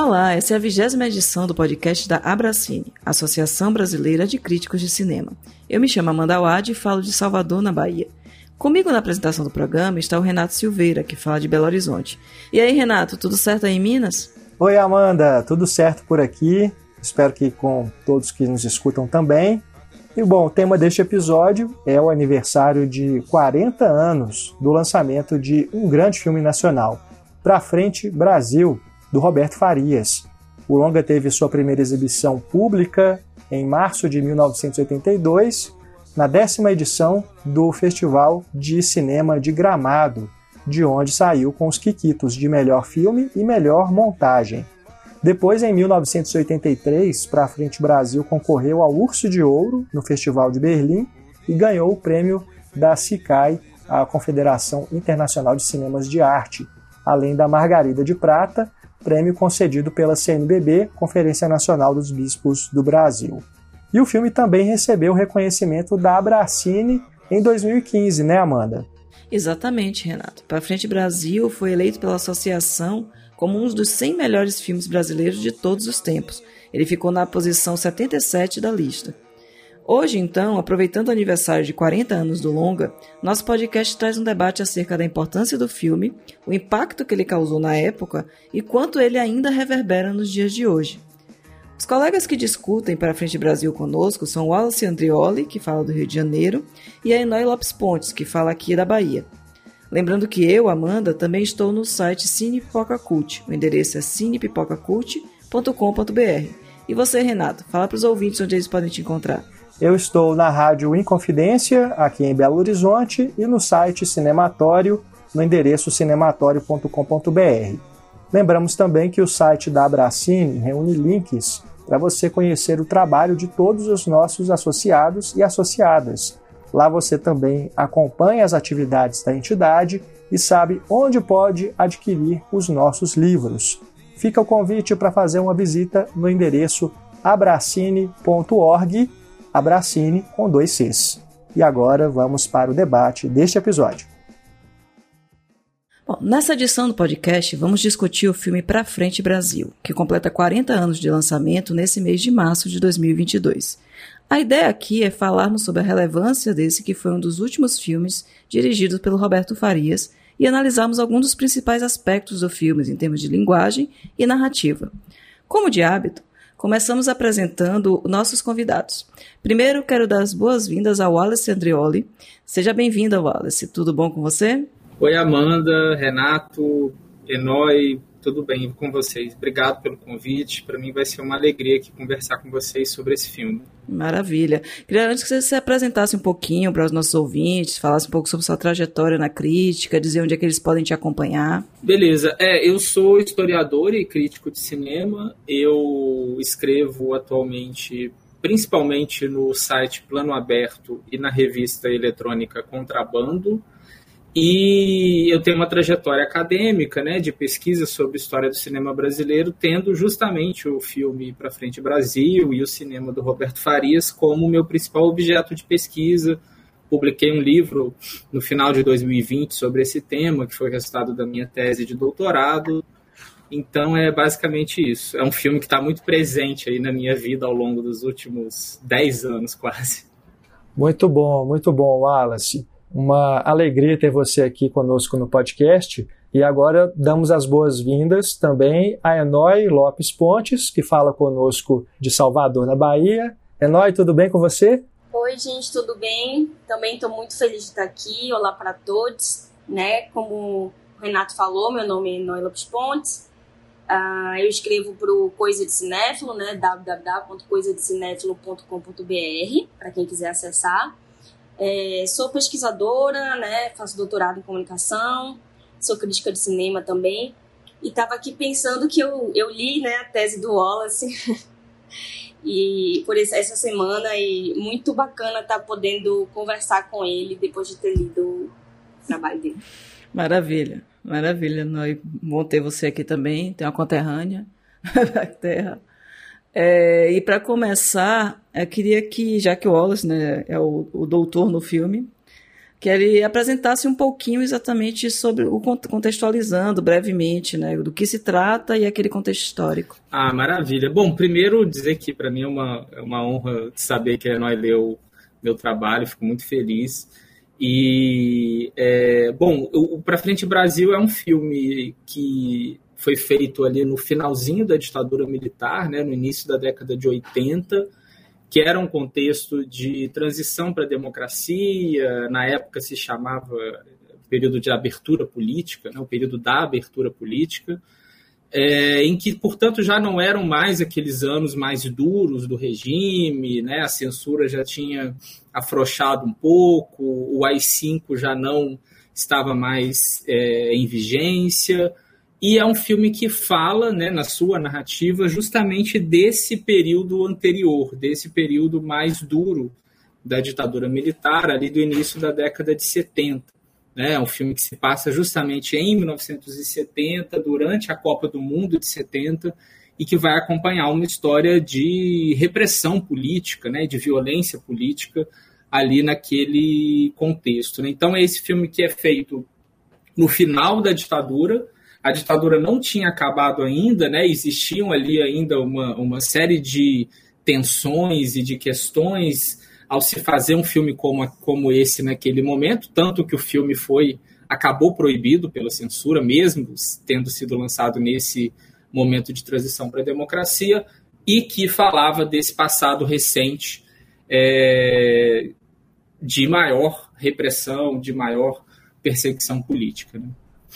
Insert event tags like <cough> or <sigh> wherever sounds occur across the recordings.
Olá, essa é a vigésima edição do podcast da Abracine, Associação Brasileira de Críticos de Cinema. Eu me chamo Amanda Wad e falo de Salvador, na Bahia. Comigo na apresentação do programa está o Renato Silveira, que fala de Belo Horizonte. E aí, Renato, tudo certo aí em Minas? Oi, Amanda, tudo certo por aqui? Espero que com todos que nos escutam também. E bom, o tema deste episódio é o aniversário de 40 anos do lançamento de um grande filme nacional, Pra Frente Brasil, do Roberto Farias. O longa teve sua primeira exibição pública em março de 1982, na décima edição do Festival de Cinema de Gramado, de onde saiu com os Quiquitos de melhor filme e melhor montagem. Depois, em 1983, Pra Frente Brasil concorreu ao Urso de Ouro no Festival de Berlim e ganhou o prêmio da CICAI, a Confederação Internacional de Cinemas de Arte, além da Margarida de Prata prêmio concedido pela CNBB, Conferência Nacional dos Bispos do Brasil. E o filme também recebeu o reconhecimento da Abracine em 2015, né, Amanda? Exatamente, Renato. Para Frente Brasil foi eleito pela associação como um dos 100 melhores filmes brasileiros de todos os tempos. Ele ficou na posição 77 da lista. Hoje, então, aproveitando o aniversário de 40 anos do longa, nosso podcast traz um debate acerca da importância do filme, o impacto que ele causou na época e quanto ele ainda reverbera nos dias de hoje. Os colegas que discutem para a Frente Brasil conosco são Wallace Andrioli, que fala do Rio de Janeiro, e a Enói Lopes Pontes, que fala aqui da Bahia. Lembrando que eu, Amanda, também estou no site Cine Pipoca Cult. O endereço é cinepipocacult.com.br. E você, Renato, fala para os ouvintes onde eles podem te encontrar. Eu estou na Rádio Inconfidência, aqui em Belo Horizonte, e no site Cinematório, no endereço cinematório.com.br. Lembramos também que o site da Abracine reúne links para você conhecer o trabalho de todos os nossos associados e associadas. Lá você também acompanha as atividades da entidade e sabe onde pode adquirir os nossos livros. Fica o convite para fazer uma visita no endereço abracine.org Abracine com dois Cs. E agora vamos para o debate deste episódio. Bom, nessa edição do podcast, vamos discutir o filme Pra Frente Brasil, que completa 40 anos de lançamento nesse mês de março de 2022. A ideia aqui é falarmos sobre a relevância desse que foi um dos últimos filmes dirigidos pelo Roberto Farias e analisarmos alguns dos principais aspectos do filme em termos de linguagem e narrativa. Como de hábito, Começamos apresentando nossos convidados. Primeiro, quero dar as boas-vindas ao Wallace Andrioli. Seja bem-vinda, Wallace. Tudo bom com você? Oi, Amanda, Renato, Enoi, tudo bem com vocês? Obrigado pelo convite. Para mim vai ser uma alegria aqui conversar com vocês sobre esse filme. Maravilha. Queria antes que você se apresentasse um pouquinho para os nossos ouvintes, falasse um pouco sobre sua trajetória na crítica, dizer onde é que eles podem te acompanhar. Beleza. É, eu sou historiador e crítico de cinema. Eu escrevo atualmente principalmente no site Plano Aberto e na revista eletrônica Contrabando. E eu tenho uma trajetória acadêmica, né, de pesquisa sobre história do cinema brasileiro, tendo justamente o filme Para Frente Brasil e o cinema do Roberto Farias como meu principal objeto de pesquisa. Publiquei um livro no final de 2020 sobre esse tema, que foi resultado da minha tese de doutorado. Então é basicamente isso. É um filme que está muito presente aí na minha vida ao longo dos últimos 10 anos, quase. Muito bom, muito bom, Wallace. Uma alegria ter você aqui conosco no podcast. E agora damos as boas-vindas também a Enói Lopes Pontes, que fala conosco de Salvador, na Bahia. Enói, tudo bem com você? Oi, gente, tudo bem? Também estou muito feliz de estar aqui. Olá para todos. Né? Como o Renato falou, meu nome é Enói Lopes Pontes. Uh, eu escrevo para o Coisa de Cinéfilo, né? www.coisadecinéfilo.com.br, para quem quiser acessar. É, sou pesquisadora, né? Faço doutorado em comunicação, sou crítica de cinema também. E estava aqui pensando que eu, eu li né, a tese do Wallace <laughs> e por essa semana e muito bacana estar tá podendo conversar com ele depois de ter lido o trabalho dele. Maravilha, maravilha. Nós bom ter você aqui também, tem uma conterrânea <laughs> da terra. É, e para começar, eu queria que, já que o Wallace né, é o, o doutor no filme, que ele apresentasse um pouquinho exatamente sobre o contextualizando brevemente, né, do que se trata e aquele contexto histórico. Ah, maravilha. Bom, primeiro dizer que para mim é uma, é uma honra saber que a Enói leu meu trabalho, fico muito feliz. E, é, bom, o Pra Frente Brasil é um filme que foi feito ali no finalzinho da ditadura militar, né, no início da década de 80, que era um contexto de transição para a democracia, na época se chamava período de abertura política, né, o período da abertura política, é, em que, portanto, já não eram mais aqueles anos mais duros do regime, né, a censura já tinha afrouxado um pouco, o AI-5 já não estava mais é, em vigência, e é um filme que fala, né, na sua narrativa, justamente desse período anterior, desse período mais duro da ditadura militar, ali do início da década de 70. Né? É um filme que se passa justamente em 1970, durante a Copa do Mundo de 70, e que vai acompanhar uma história de repressão política, né, de violência política ali naquele contexto. Né? Então é esse filme que é feito no final da ditadura, a ditadura não tinha acabado ainda, né? existiam ali ainda uma, uma série de tensões e de questões ao se fazer um filme como, como esse naquele momento, tanto que o filme foi acabou proibido pela censura, mesmo tendo sido lançado nesse momento de transição para a democracia, e que falava desse passado recente é, de maior repressão, de maior perseguição política. Né?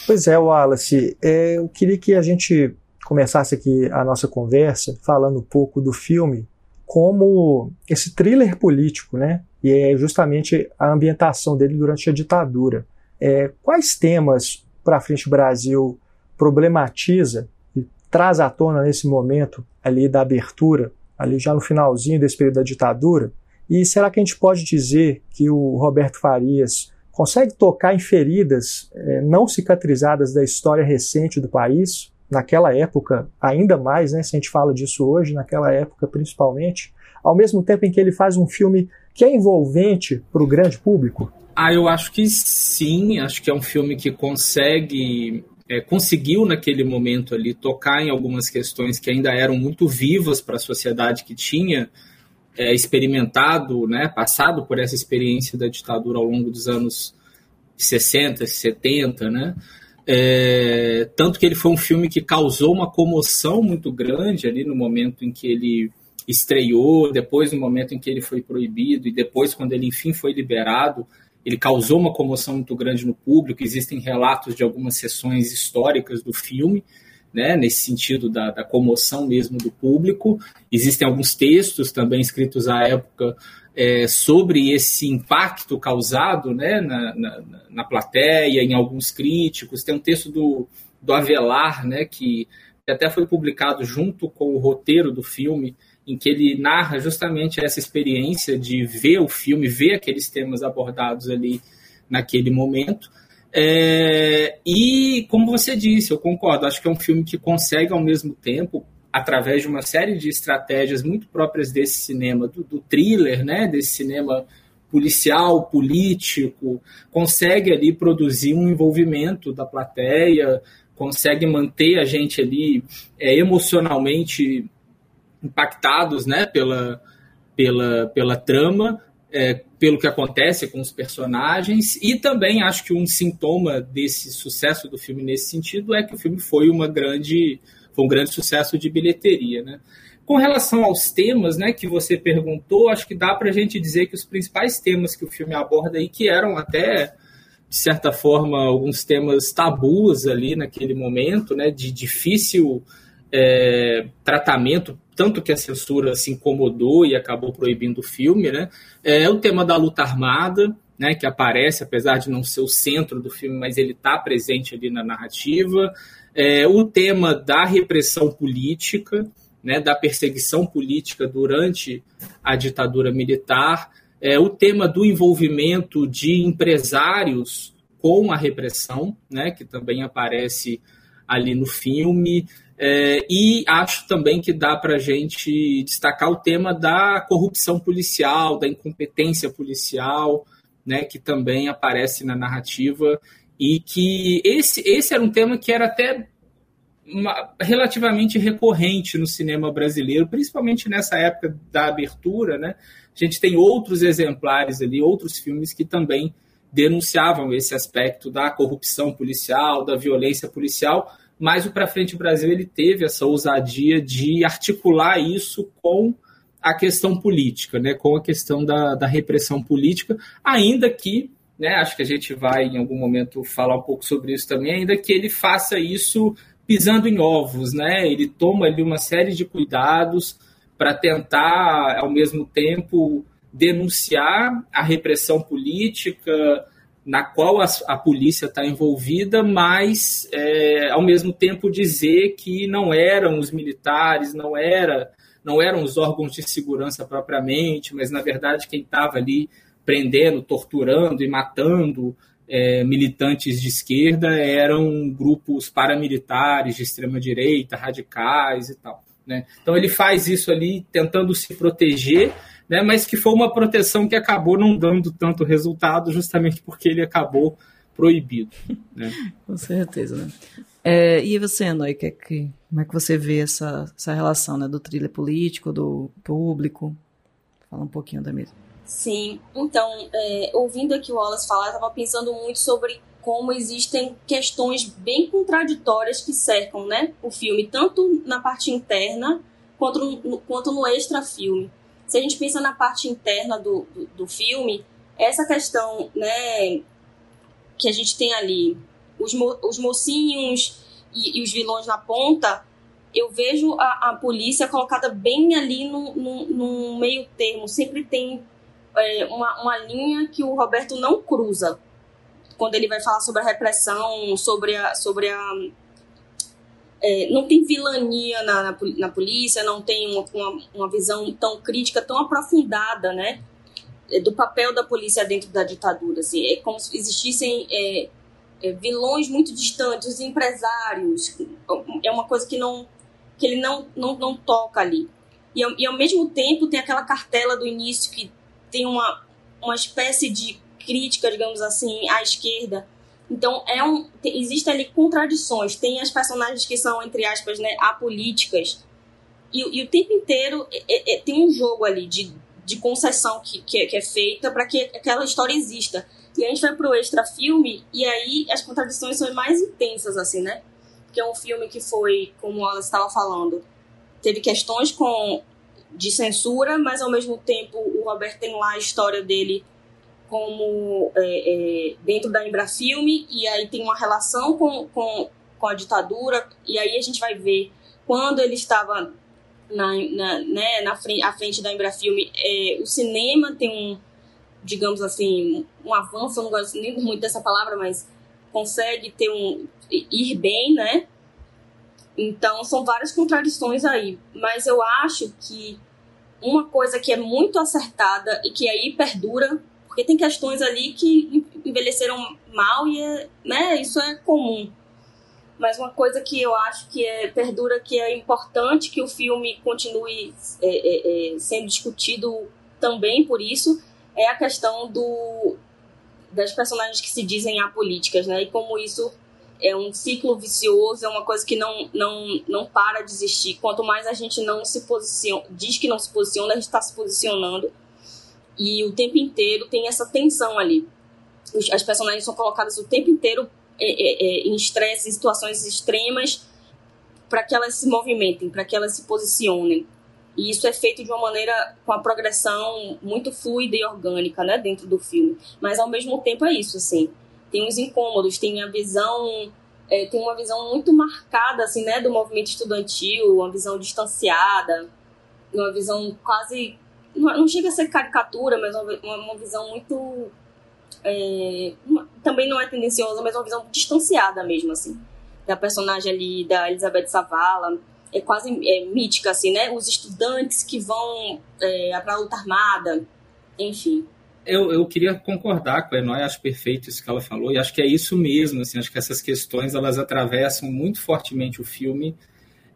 Pois é, Wallace, é, eu queria que a gente começasse aqui a nossa conversa falando um pouco do filme como esse thriller político, né? E é justamente a ambientação dele durante a ditadura. É, quais temas para frente Brasil problematiza e traz à tona nesse momento ali da abertura, ali já no finalzinho desse período da ditadura? E será que a gente pode dizer que o Roberto Farias consegue tocar em feridas é, não cicatrizadas da história recente do país, naquela época ainda mais, né, se a gente fala disso hoje, naquela época principalmente, ao mesmo tempo em que ele faz um filme que é envolvente para o grande público? Ah, eu acho que sim, acho que é um filme que consegue é, conseguiu naquele momento ali tocar em algumas questões que ainda eram muito vivas para a sociedade que tinha é, experimentado, né, passado por essa experiência da ditadura ao longo dos anos 60, 70, né? É, tanto que ele foi um filme que causou uma comoção muito grande ali no momento em que ele estreou, depois no momento em que ele foi proibido e depois quando ele enfim foi liberado, ele causou uma comoção muito grande no público. Existem relatos de algumas sessões históricas do filme né, nesse sentido da, da, comoção mesmo do público. Existem alguns textos também escritos à época é, sobre esse impacto causado né, na, na, na, plateia, em alguns críticos. Tem um texto do, do Avelar, né, que até foi publicado junto com o roteiro do filme, em que ele narra justamente essa experiência de ver o filme, ver aqueles temas abordados ali naquele momento. É, e, como você disse, eu concordo, acho que é um filme que consegue, ao mesmo tempo, através de uma série de estratégias muito próprias desse cinema, do, do thriller, né, desse cinema policial, político, consegue ali produzir um envolvimento da plateia, consegue manter a gente ali é, emocionalmente impactados né, pela, pela, pela trama, é, pelo que acontece com os personagens, e também acho que um sintoma desse sucesso do filme nesse sentido é que o filme foi uma grande foi um grande sucesso de bilheteria, né? Com relação aos temas, né, que você perguntou, acho que dá para a gente dizer que os principais temas que o filme aborda aí, que eram até de certa forma alguns temas tabus ali naquele momento, né, de difícil é, tratamento tanto que a censura se incomodou e acabou proibindo o filme, né? É o tema da luta armada, né, que aparece, apesar de não ser o centro do filme, mas ele está presente ali na narrativa. É, o tema da repressão política, né, da perseguição política durante a ditadura militar. É, o tema do envolvimento de empresários com a repressão, né, que também aparece ali no filme. É, e acho também que dá para a gente destacar o tema da corrupção policial, da incompetência policial, né, que também aparece na narrativa e que esse, esse era um tema que era até uma, relativamente recorrente no cinema brasileiro, principalmente nessa época da abertura, né? A gente tem outros exemplares ali, outros filmes que também denunciavam esse aspecto da corrupção policial, da violência policial, mas o Pra Frente Brasil ele teve essa ousadia de articular isso com a questão política, né, com a questão da, da repressão política, ainda que, né, acho que a gente vai em algum momento falar um pouco sobre isso também, ainda que ele faça isso pisando em ovos, né, ele toma ali uma série de cuidados para tentar, ao mesmo tempo, denunciar a repressão política na qual a, a polícia está envolvida, mas, é, ao mesmo tempo, dizer que não eram os militares, não era não eram os órgãos de segurança propriamente, mas na verdade quem estava ali prendendo, torturando e matando é, militantes de esquerda eram grupos paramilitares de extrema direita, radicais e tal. Né? Então ele faz isso ali tentando se proteger, né? mas que foi uma proteção que acabou não dando tanto resultado, justamente porque ele acabou proibido. <laughs> Né? Com certeza. Né? É, e você, Anoi, que, é que, como é que você vê essa, essa relação né, do thriller político, do público? Fala um pouquinho da mesma. Sim, então, é, ouvindo aqui o Wallace falar, eu estava pensando muito sobre como existem questões bem contraditórias que cercam né, o filme, tanto na parte interna quanto no, quanto no extra-filme. Se a gente pensa na parte interna do, do, do filme, essa questão né, que a gente tem ali os, mo os mocinhos e, e, os vilões na ponta, eu vejo a, a polícia colocada bem ali no, no, no meio termo. Sempre tem é, uma, uma linha que o Roberto não cruza. Quando ele vai falar sobre a repressão, sobre a. Sobre a é, não tem vilania na, na, na, polícia, não tem uma, uma, uma visão tão crítica, tão aprofundada, né? É, do papel da polícia dentro da ditadura. Assim. É como se existissem é, é, vilões muito distantes, os empresários, é uma coisa que não que ele não, não, não toca ali. E, e ao mesmo tempo tem aquela cartela do início que tem uma, uma espécie de crítica, digamos assim, à esquerda. Então, é um, tem, existem ali contradições. Tem as personagens que são, entre aspas, né, apolíticas. E, e o tempo inteiro é, é, tem um jogo ali de, de concessão que, que, é, que é feita para que aquela história exista. E a gente vai pro extra filme e aí as contradições são mais intensas, assim, né? Porque é um filme que foi, como ela estava falando, teve questões com de censura, mas ao mesmo tempo o Roberto tem lá a história dele como é, é, dentro da Embrafilme e aí tem uma relação com, com, com a ditadura e aí a gente vai ver quando ele estava na, na, né, na frente, à frente da Embrafilme, é, o cinema tem um digamos assim, um avanço, eu não gosto nem muito dessa palavra, mas consegue ter um ir bem, né? Então são várias contradições aí, mas eu acho que uma coisa que é muito acertada e que aí perdura, porque tem questões ali que envelheceram mal e é, né, isso é comum. Mas uma coisa que eu acho que é perdura, que é importante que o filme continue é, é, é sendo discutido também por isso, é a questão do das personagens que se dizem apolíticas, né? E como isso é um ciclo vicioso, é uma coisa que não, não, não para de existir. Quanto mais a gente não se posiciona, diz que não se posiciona, a gente está se posicionando. E o tempo inteiro tem essa tensão ali. As personagens são colocadas o tempo inteiro é, é, é, em estresse, em situações extremas, para que elas se movimentem, para que elas se posicionem. E isso é feito de uma maneira com a progressão muito fluida e orgânica, né, dentro do filme. Mas ao mesmo tempo é isso, assim. Tem os incômodos, tem a visão, é, tem uma visão muito marcada, assim, né, do movimento estudantil, uma visão distanciada, uma visão quase não chega a ser caricatura, mas uma, uma visão muito é, uma, também não é tendenciosa, mas uma visão distanciada mesmo, assim, da personagem ali da Elizabeth Savala é quase é, mítica, assim, né? Os estudantes que vão é, para a luta armada, enfim. Eu, eu queria concordar com a Enóia, acho perfeito isso que ela falou, e acho que é isso mesmo, assim, acho que essas questões, elas atravessam muito fortemente o filme,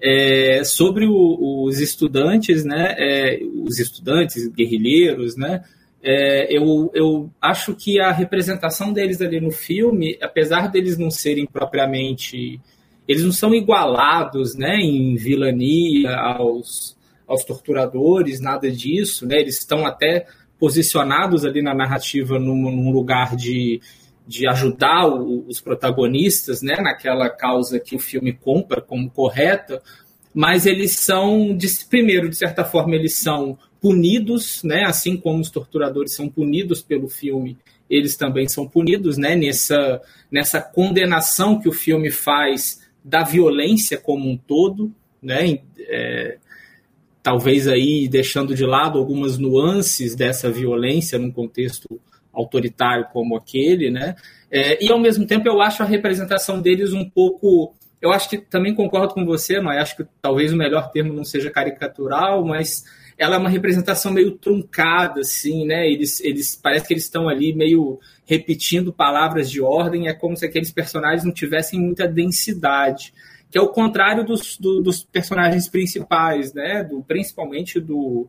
é, sobre o, os estudantes, né, é, os estudantes guerrilheiros, né, é, eu, eu acho que a representação deles ali no filme, apesar deles não serem propriamente. Eles não são igualados né, em vilania aos, aos torturadores, nada disso. Né, eles estão até posicionados ali na narrativa num, num lugar de, de ajudar o, os protagonistas né, naquela causa que o filme compra como correta, mas eles são, primeiro, de certa forma, eles são punidos, né? Assim como os torturadores são punidos pelo filme, eles também são punidos, né? Nessa, nessa condenação que o filme faz da violência como um todo, né? É, talvez aí deixando de lado algumas nuances dessa violência num contexto autoritário como aquele, né? É, e ao mesmo tempo eu acho a representação deles um pouco eu acho que também concordo com você, mas acho que talvez o melhor termo não seja caricatural, mas ela é uma representação meio truncada, assim, né? Eles, eles parece que eles estão ali meio repetindo palavras de ordem, é como se aqueles personagens não tivessem muita densidade, que é o contrário dos, do, dos personagens principais, né? Do, principalmente do,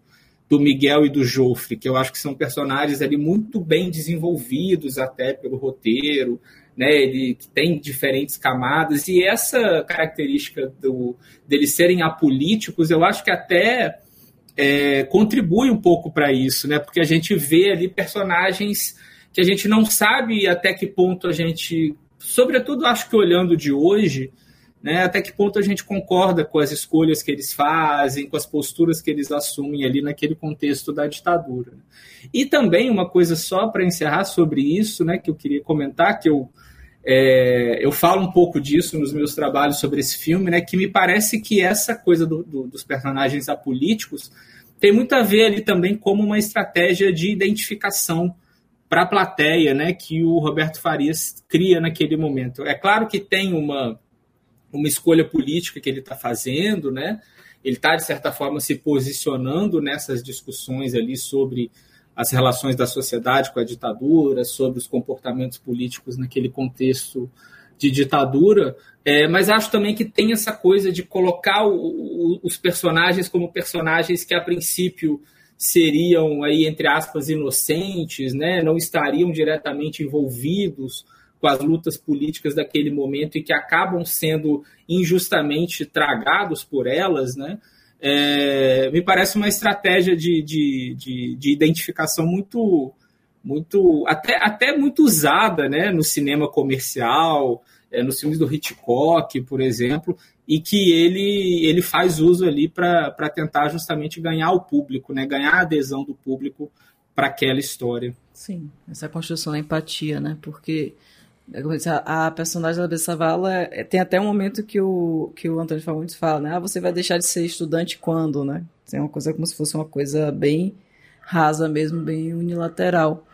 do Miguel e do Joffre, que eu acho que são personagens ali muito bem desenvolvidos até pelo roteiro, né? Ele tem diferentes camadas e essa característica do deles serem apolíticos, eu acho que até é, contribui um pouco para isso, né? Porque a gente vê ali personagens que a gente não sabe até que ponto a gente, sobretudo acho que olhando de hoje, né, até que ponto a gente concorda com as escolhas que eles fazem, com as posturas que eles assumem ali naquele contexto da ditadura. E também uma coisa só para encerrar sobre isso, né, que eu queria comentar, que eu é, eu falo um pouco disso nos meus trabalhos sobre esse filme, né, que me parece que essa coisa do, do, dos personagens apolíticos tem muito a ver ali também como uma estratégia de identificação para a plateia, né, que o Roberto Farias cria naquele momento. É claro que tem uma, uma escolha política que ele está fazendo, né, ele está, de certa forma, se posicionando nessas discussões ali sobre as relações da sociedade com a ditadura, sobre os comportamentos políticos naquele contexto de ditadura, é, mas acho também que tem essa coisa de colocar o, o, os personagens como personagens que a princípio seriam aí entre aspas inocentes, né, não estariam diretamente envolvidos com as lutas políticas daquele momento e que acabam sendo injustamente tragados por elas, né? é, me parece uma estratégia de, de, de, de, identificação muito, muito até, até muito usada né, no cinema comercial, é, nos filmes do Hitchcock, por exemplo, e que ele, ele faz uso ali para tentar justamente ganhar o público, né, ganhar a adesão do público para aquela história. Sim, essa construção da empatia, né? Porque a, a personagem da Bessavala é, tem até um momento que o, que o Antônio Fagundes fala, né? Ah, você vai deixar de ser estudante quando, né? É uma coisa como se fosse uma coisa bem rasa mesmo, bem unilateral.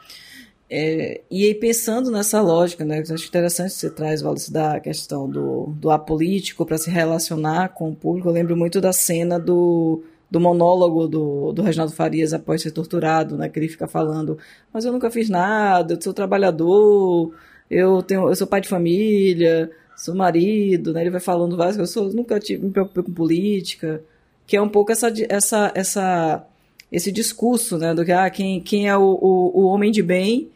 É, e aí pensando nessa lógica, né? Acho interessante você traz, Wallace, da questão do, do apolítico para se relacionar com o público. Eu lembro muito da cena do, do monólogo do, do Reginaldo Farias após ser torturado, né? Que ele fica falando, mas eu nunca fiz nada, eu sou trabalhador eu tenho, eu sou pai de família, sou marido, né? Ele vai falando várias coisas, eu sou, nunca tive, me preocupei com política, que é um pouco essa, essa, essa, esse discurso, né? Do que ah, quem, quem é o, o, o homem de bem,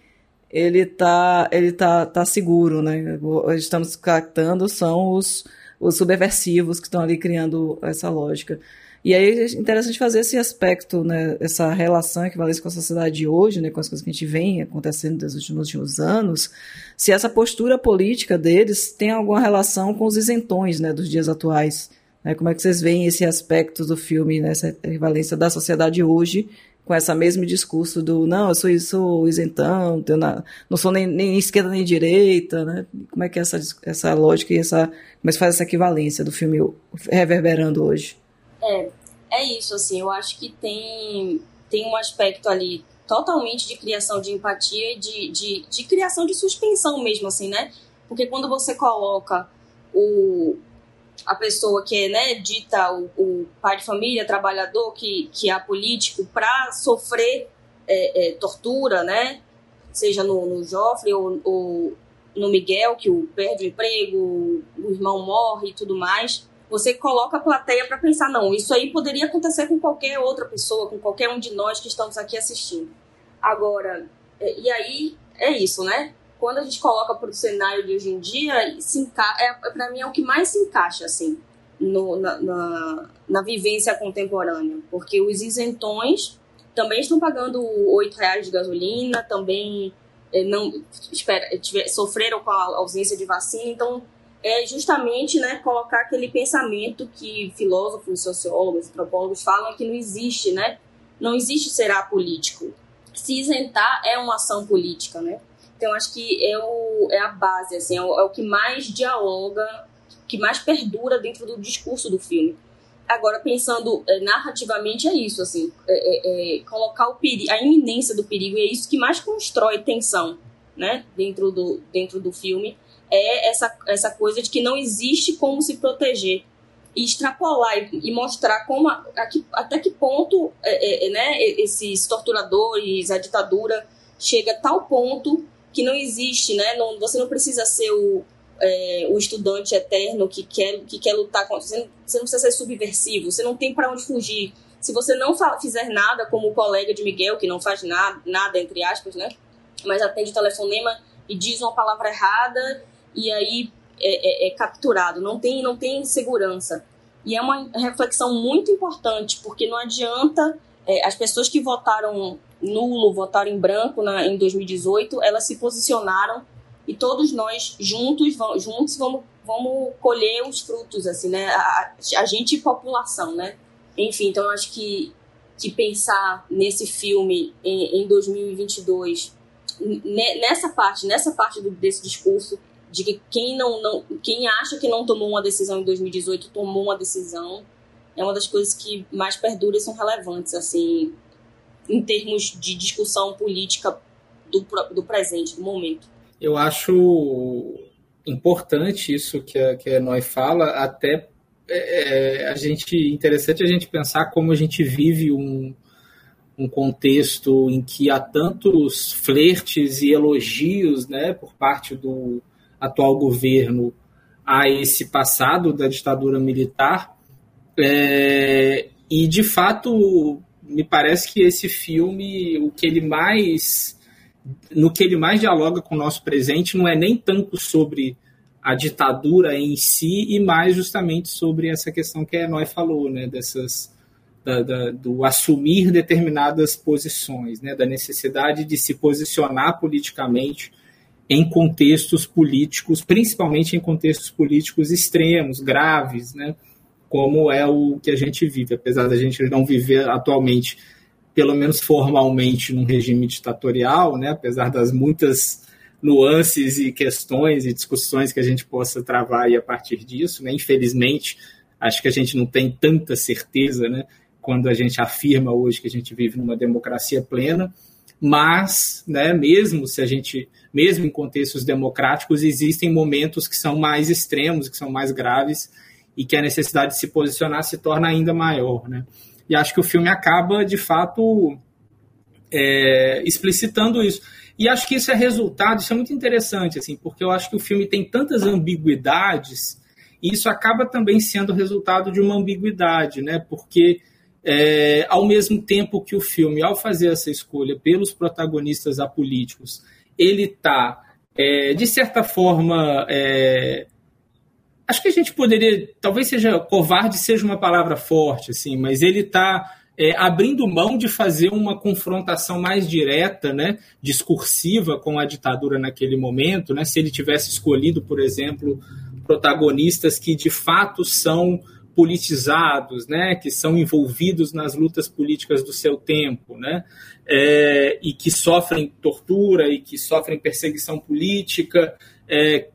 ele tá, ele tá, tá seguro, né? Estamos captando são os, os subversivos que estão ali criando essa lógica. E aí é interessante fazer esse aspecto, né, essa relação equivalente com a sociedade de hoje, né, com as coisas que a gente vem acontecendo nos últimos, nos últimos anos, se essa postura política deles tem alguma relação com os isentões né, dos dias atuais. Né, como é que vocês veem esse aspecto do filme, né, essa equivalência da sociedade hoje com esse mesmo discurso do não, eu sou, sou isentão, na, não sou nem, nem, esquerda nem direita, né? Como é que é essa, essa lógica e essa, como é que faz essa equivalência do filme reverberando hoje? É, é isso, assim, eu acho que tem, tem um aspecto ali totalmente de criação de empatia e de, de, de criação de suspensão mesmo, assim, né? Porque quando você coloca o, a pessoa que é né, dita o, o, pai de família, trabalhador, que, que é político, para sofrer é, é, tortura, né? Seja no, no Joffre ou, ou, no Miguel, que o perde o emprego, o irmão morre e tudo mais você coloca a plateia para pensar, não, isso aí poderia acontecer com qualquer outra pessoa, com qualquer um de nós que estamos aqui assistindo. Agora, é, e aí é isso, né? Quando a gente coloca para o cenário de hoje em dia, enca é, para mim é o que mais se encaixa, assim, no, na, na, na, vivência contemporânea. Porque os isentões também estão pagando R$ reais de gasolina, também é, não espera, tiver, sofreram com a ausência de vacina, então é justamente né, colocar aquele pensamento que filósofos, sociólogos, antropólogos falam que não existe, né? Não existe ser apolítico. Se isentar é uma ação política, né? Então acho que é, o, é a base, assim, é o, é o que mais dialoga, que mais perdura dentro do discurso do filme. Agora, pensando é, narrativamente, é isso, assim, é, é, é colocar o perigo, a iminência do perigo, e é isso que mais constrói tensão, né, dentro do, dentro do filme, é essa, essa coisa de que não existe como se proteger e extrapolar e, e mostrar como a, a que, até que ponto é, é, é né, esses torturadores, a ditadura chega a tal ponto que não existe, né? Não, você não precisa ser o, é, o estudante eterno que quer, que quer lutar contra. Você não, você não precisa ser subversivo, você não tem para onde fugir. Se você não fizer nada, como o colega de Miguel, que não faz nada, nada entre aspas, né? Mas atende o telefonema e diz uma palavra errada e aí é, é, é capturado, não tem, não tem segurança. E é uma reflexão muito importante, porque não adianta é, as pessoas que votaram nulo, votaram em branco na, em 2018, elas se posicionaram e todos nós juntos, vamos, juntos vamos, vamos colher os frutos, assim, né? A, a gente e população, né? Enfim, então eu acho que, que pensar nesse filme em, em 2022, nessa parte, nessa parte do, desse discurso, de que quem não, não quem acha que não tomou uma decisão em 2018 tomou uma decisão. É uma das coisas que mais perduram e são relevantes assim em termos de discussão política do, do presente do momento. Eu acho importante isso que a, que a Noi fala até é, é, a gente interessante a gente pensar como a gente vive um, um contexto em que há tantos flertes e elogios né, por parte do, atual governo a esse passado da ditadura militar. É, e, de fato, me parece que esse filme, o que ele mais. No que ele mais dialoga com o nosso presente não é nem tanto sobre a ditadura em si, e mais justamente sobre essa questão que a Enói falou, né, dessas, da, da, do assumir determinadas posições, né, da necessidade de se posicionar politicamente em contextos políticos, principalmente em contextos políticos extremos, graves, né? como é o que a gente vive, apesar da gente não viver atualmente, pelo menos formalmente, num regime ditatorial, né? apesar das muitas nuances e questões e discussões que a gente possa travar a partir disso. Né? Infelizmente, acho que a gente não tem tanta certeza né? quando a gente afirma hoje que a gente vive numa democracia plena, mas, né, mesmo se a gente, mesmo em contextos democráticos, existem momentos que são mais extremos, que são mais graves e que a necessidade de se posicionar se torna ainda maior, né? E acho que o filme acaba, de fato, é, explicitando isso. E acho que isso é resultado, isso é muito interessante, assim, porque eu acho que o filme tem tantas ambiguidades e isso acaba também sendo resultado de uma ambiguidade, né? Porque é, ao mesmo tempo que o filme, ao fazer essa escolha pelos protagonistas apolíticos, ele está, é, de certa forma, é, acho que a gente poderia, talvez seja covarde seja uma palavra forte, assim, mas ele está é, abrindo mão de fazer uma confrontação mais direta, né, discursiva com a ditadura naquele momento, né, se ele tivesse escolhido, por exemplo, protagonistas que de fato são politizados, né, que são envolvidos nas lutas políticas do seu tempo, né, é, e que sofrem tortura e que sofrem perseguição política, é,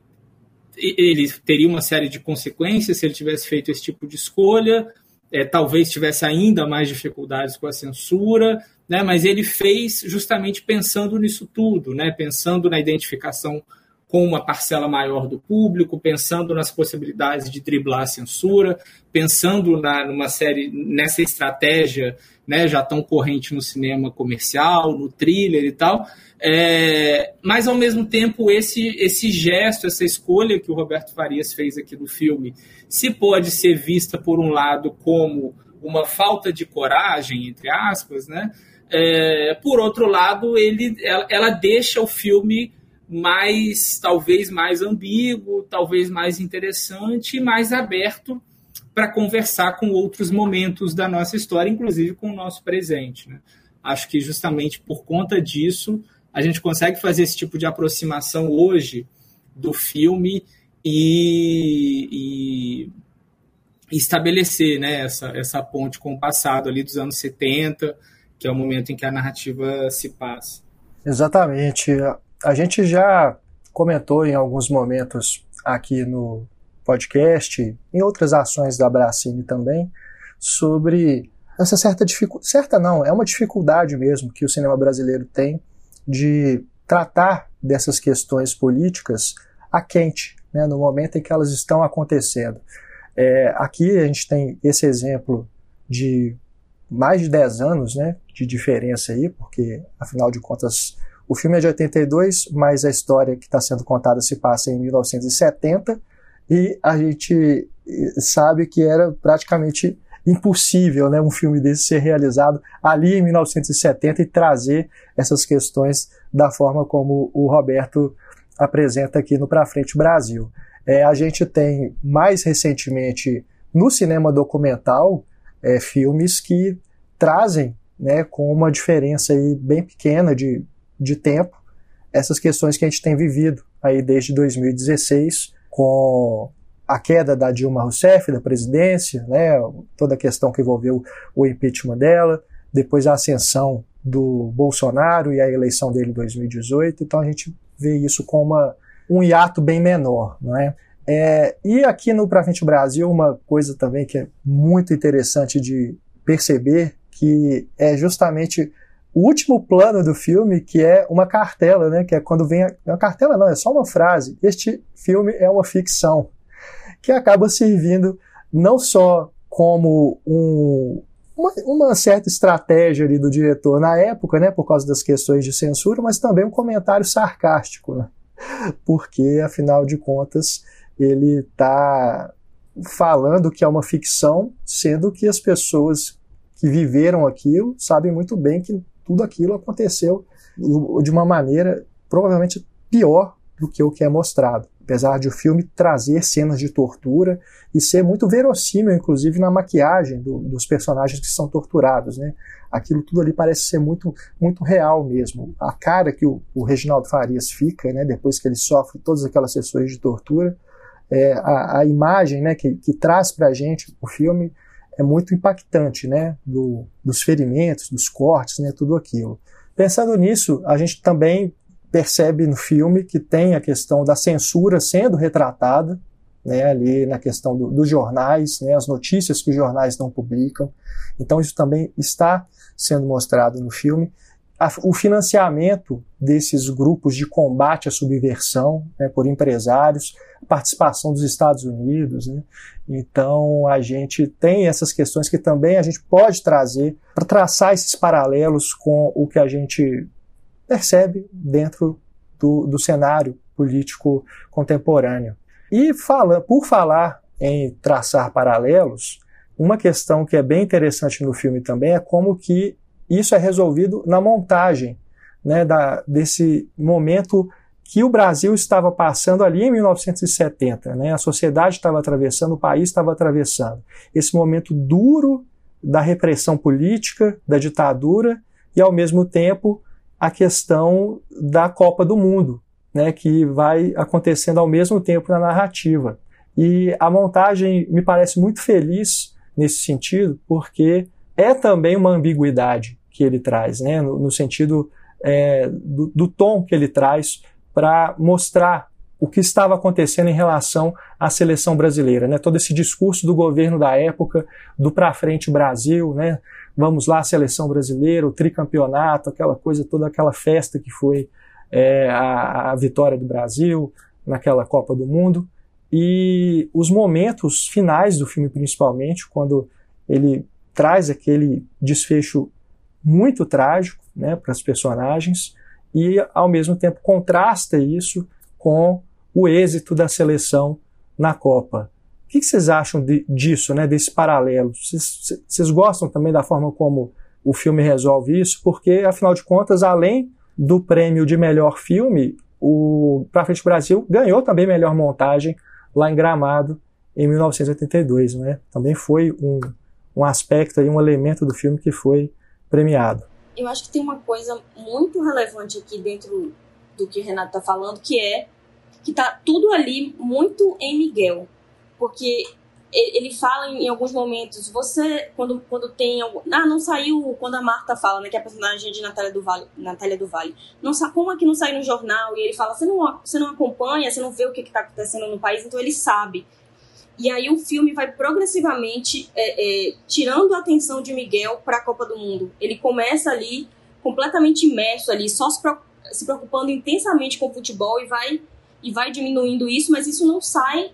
ele teria uma série de consequências se ele tivesse feito esse tipo de escolha, é, talvez tivesse ainda mais dificuldades com a censura, né, mas ele fez justamente pensando nisso tudo, né, pensando na identificação com uma parcela maior do público, pensando nas possibilidades de driblar a censura, pensando na, numa série nessa estratégia né, já tão corrente no cinema comercial, no thriller e tal. É, mas ao mesmo tempo esse esse gesto, essa escolha que o Roberto Farias fez aqui no filme, se pode ser vista por um lado como uma falta de coragem entre aspas, né? É, por outro lado, ele, ela, ela deixa o filme mais, talvez mais ambíguo, talvez mais interessante e mais aberto para conversar com outros momentos da nossa história, inclusive com o nosso presente. Né? Acho que justamente por conta disso a gente consegue fazer esse tipo de aproximação hoje do filme e, e estabelecer né, essa, essa ponte com o passado ali dos anos 70, que é o momento em que a narrativa se passa. Exatamente. A gente já comentou em alguns momentos aqui no podcast, em outras ações da Bracine também, sobre essa certa dificuldade. Certa não, é uma dificuldade mesmo que o cinema brasileiro tem de tratar dessas questões políticas a quente, né, no momento em que elas estão acontecendo. É, aqui a gente tem esse exemplo de mais de 10 anos né, de diferença aí, porque afinal de contas o filme é de 82, mas a história que está sendo contada se passa em 1970 e a gente sabe que era praticamente impossível né, um filme desse ser realizado ali em 1970 e trazer essas questões da forma como o Roberto apresenta aqui no Pra Frente Brasil. É, a gente tem mais recentemente no cinema documental é, filmes que trazem né, com uma diferença aí bem pequena de, de tempo essas questões que a gente tem vivido aí desde 2016 com a queda da Dilma Rousseff da presidência, né, toda a questão que envolveu o impeachment dela, depois a ascensão do Bolsonaro e a eleição dele em 2018. Então a gente vê isso com uma, um hiato bem menor, não é? é e aqui no Pra Frente Brasil, uma coisa também que é muito interessante de perceber, que é justamente o último plano do filme, que é uma cartela, né? Que é quando vem. A, uma cartela não, é só uma frase. Este filme é uma ficção. Que acaba servindo não só como um, uma, uma, certa estratégia ali do diretor na época, né, por causa das questões de censura, mas também um comentário sarcástico, né, porque afinal de contas ele está falando que é uma ficção, sendo que as pessoas que viveram aquilo sabem muito bem que tudo aquilo aconteceu de uma maneira provavelmente pior do que o que é mostrado apesar de o filme trazer cenas de tortura e ser muito verossímil, inclusive na maquiagem do, dos personagens que são torturados, né? Aquilo tudo ali parece ser muito, muito real mesmo. A cara que o, o Reginaldo Farias fica, né? Depois que ele sofre todas aquelas sessões de tortura, é, a, a, imagem, né? Que, que traz para a gente o filme é muito impactante, né? Do, dos ferimentos, dos cortes, né? Tudo aquilo. Pensando nisso, a gente também percebe no filme que tem a questão da censura sendo retratada, né, ali na questão do, dos jornais, né, as notícias que os jornais não publicam. Então isso também está sendo mostrado no filme. A, o financiamento desses grupos de combate à subversão né, por empresários, participação dos Estados Unidos. Né. Então a gente tem essas questões que também a gente pode trazer para traçar esses paralelos com o que a gente percebe dentro do, do cenário político contemporâneo. E fala, por falar em traçar paralelos, uma questão que é bem interessante no filme também é como que isso é resolvido na montagem né, da, desse momento que o Brasil estava passando ali em 1970. Né, a sociedade estava atravessando, o país estava atravessando. Esse momento duro da repressão política, da ditadura, e ao mesmo tempo a questão da Copa do Mundo, né, que vai acontecendo ao mesmo tempo na narrativa. E a montagem me parece muito feliz nesse sentido, porque é também uma ambiguidade que ele traz, né, no, no sentido é, do, do tom que ele traz para mostrar o que estava acontecendo em relação à seleção brasileira, né? Todo esse discurso do governo da época, do para frente Brasil, né? Vamos lá, seleção brasileira, o tricampeonato, aquela coisa toda, aquela festa que foi é, a, a vitória do Brasil naquela Copa do Mundo e os momentos finais do filme, principalmente, quando ele traz aquele desfecho muito trágico, né, para as personagens e ao mesmo tempo contrasta isso com o êxito da seleção na Copa. O que vocês acham de, disso, né, desse paralelo? Vocês, gostam também da forma como o filme resolve isso, porque, afinal de contas, além do prêmio de melhor filme, o Pra Frente Brasil ganhou também melhor montagem lá em Gramado em 1982, né? Também foi um, um aspecto aí, um elemento do filme que foi premiado. Eu acho que tem uma coisa muito relevante aqui dentro do que o Renato está falando, que é que tá tudo ali muito em Miguel. Porque ele fala em, alguns momentos, você, quando, quando tem algum, Ah, não saiu, quando a Marta fala, né, que é a personagem de Natália do Vale, Natália do Vale, não como é que não saiu no jornal, e ele fala, você não, você não acompanha, você não vê o que está acontecendo no país, então ele sabe. E aí o filme vai progressivamente é, é, tirando a atenção de Miguel para a Copa do Mundo. Ele começa ali completamente imerso ali, só se, preocupando intensamente com o futebol e vai e vai diminuindo isso, mas isso não sai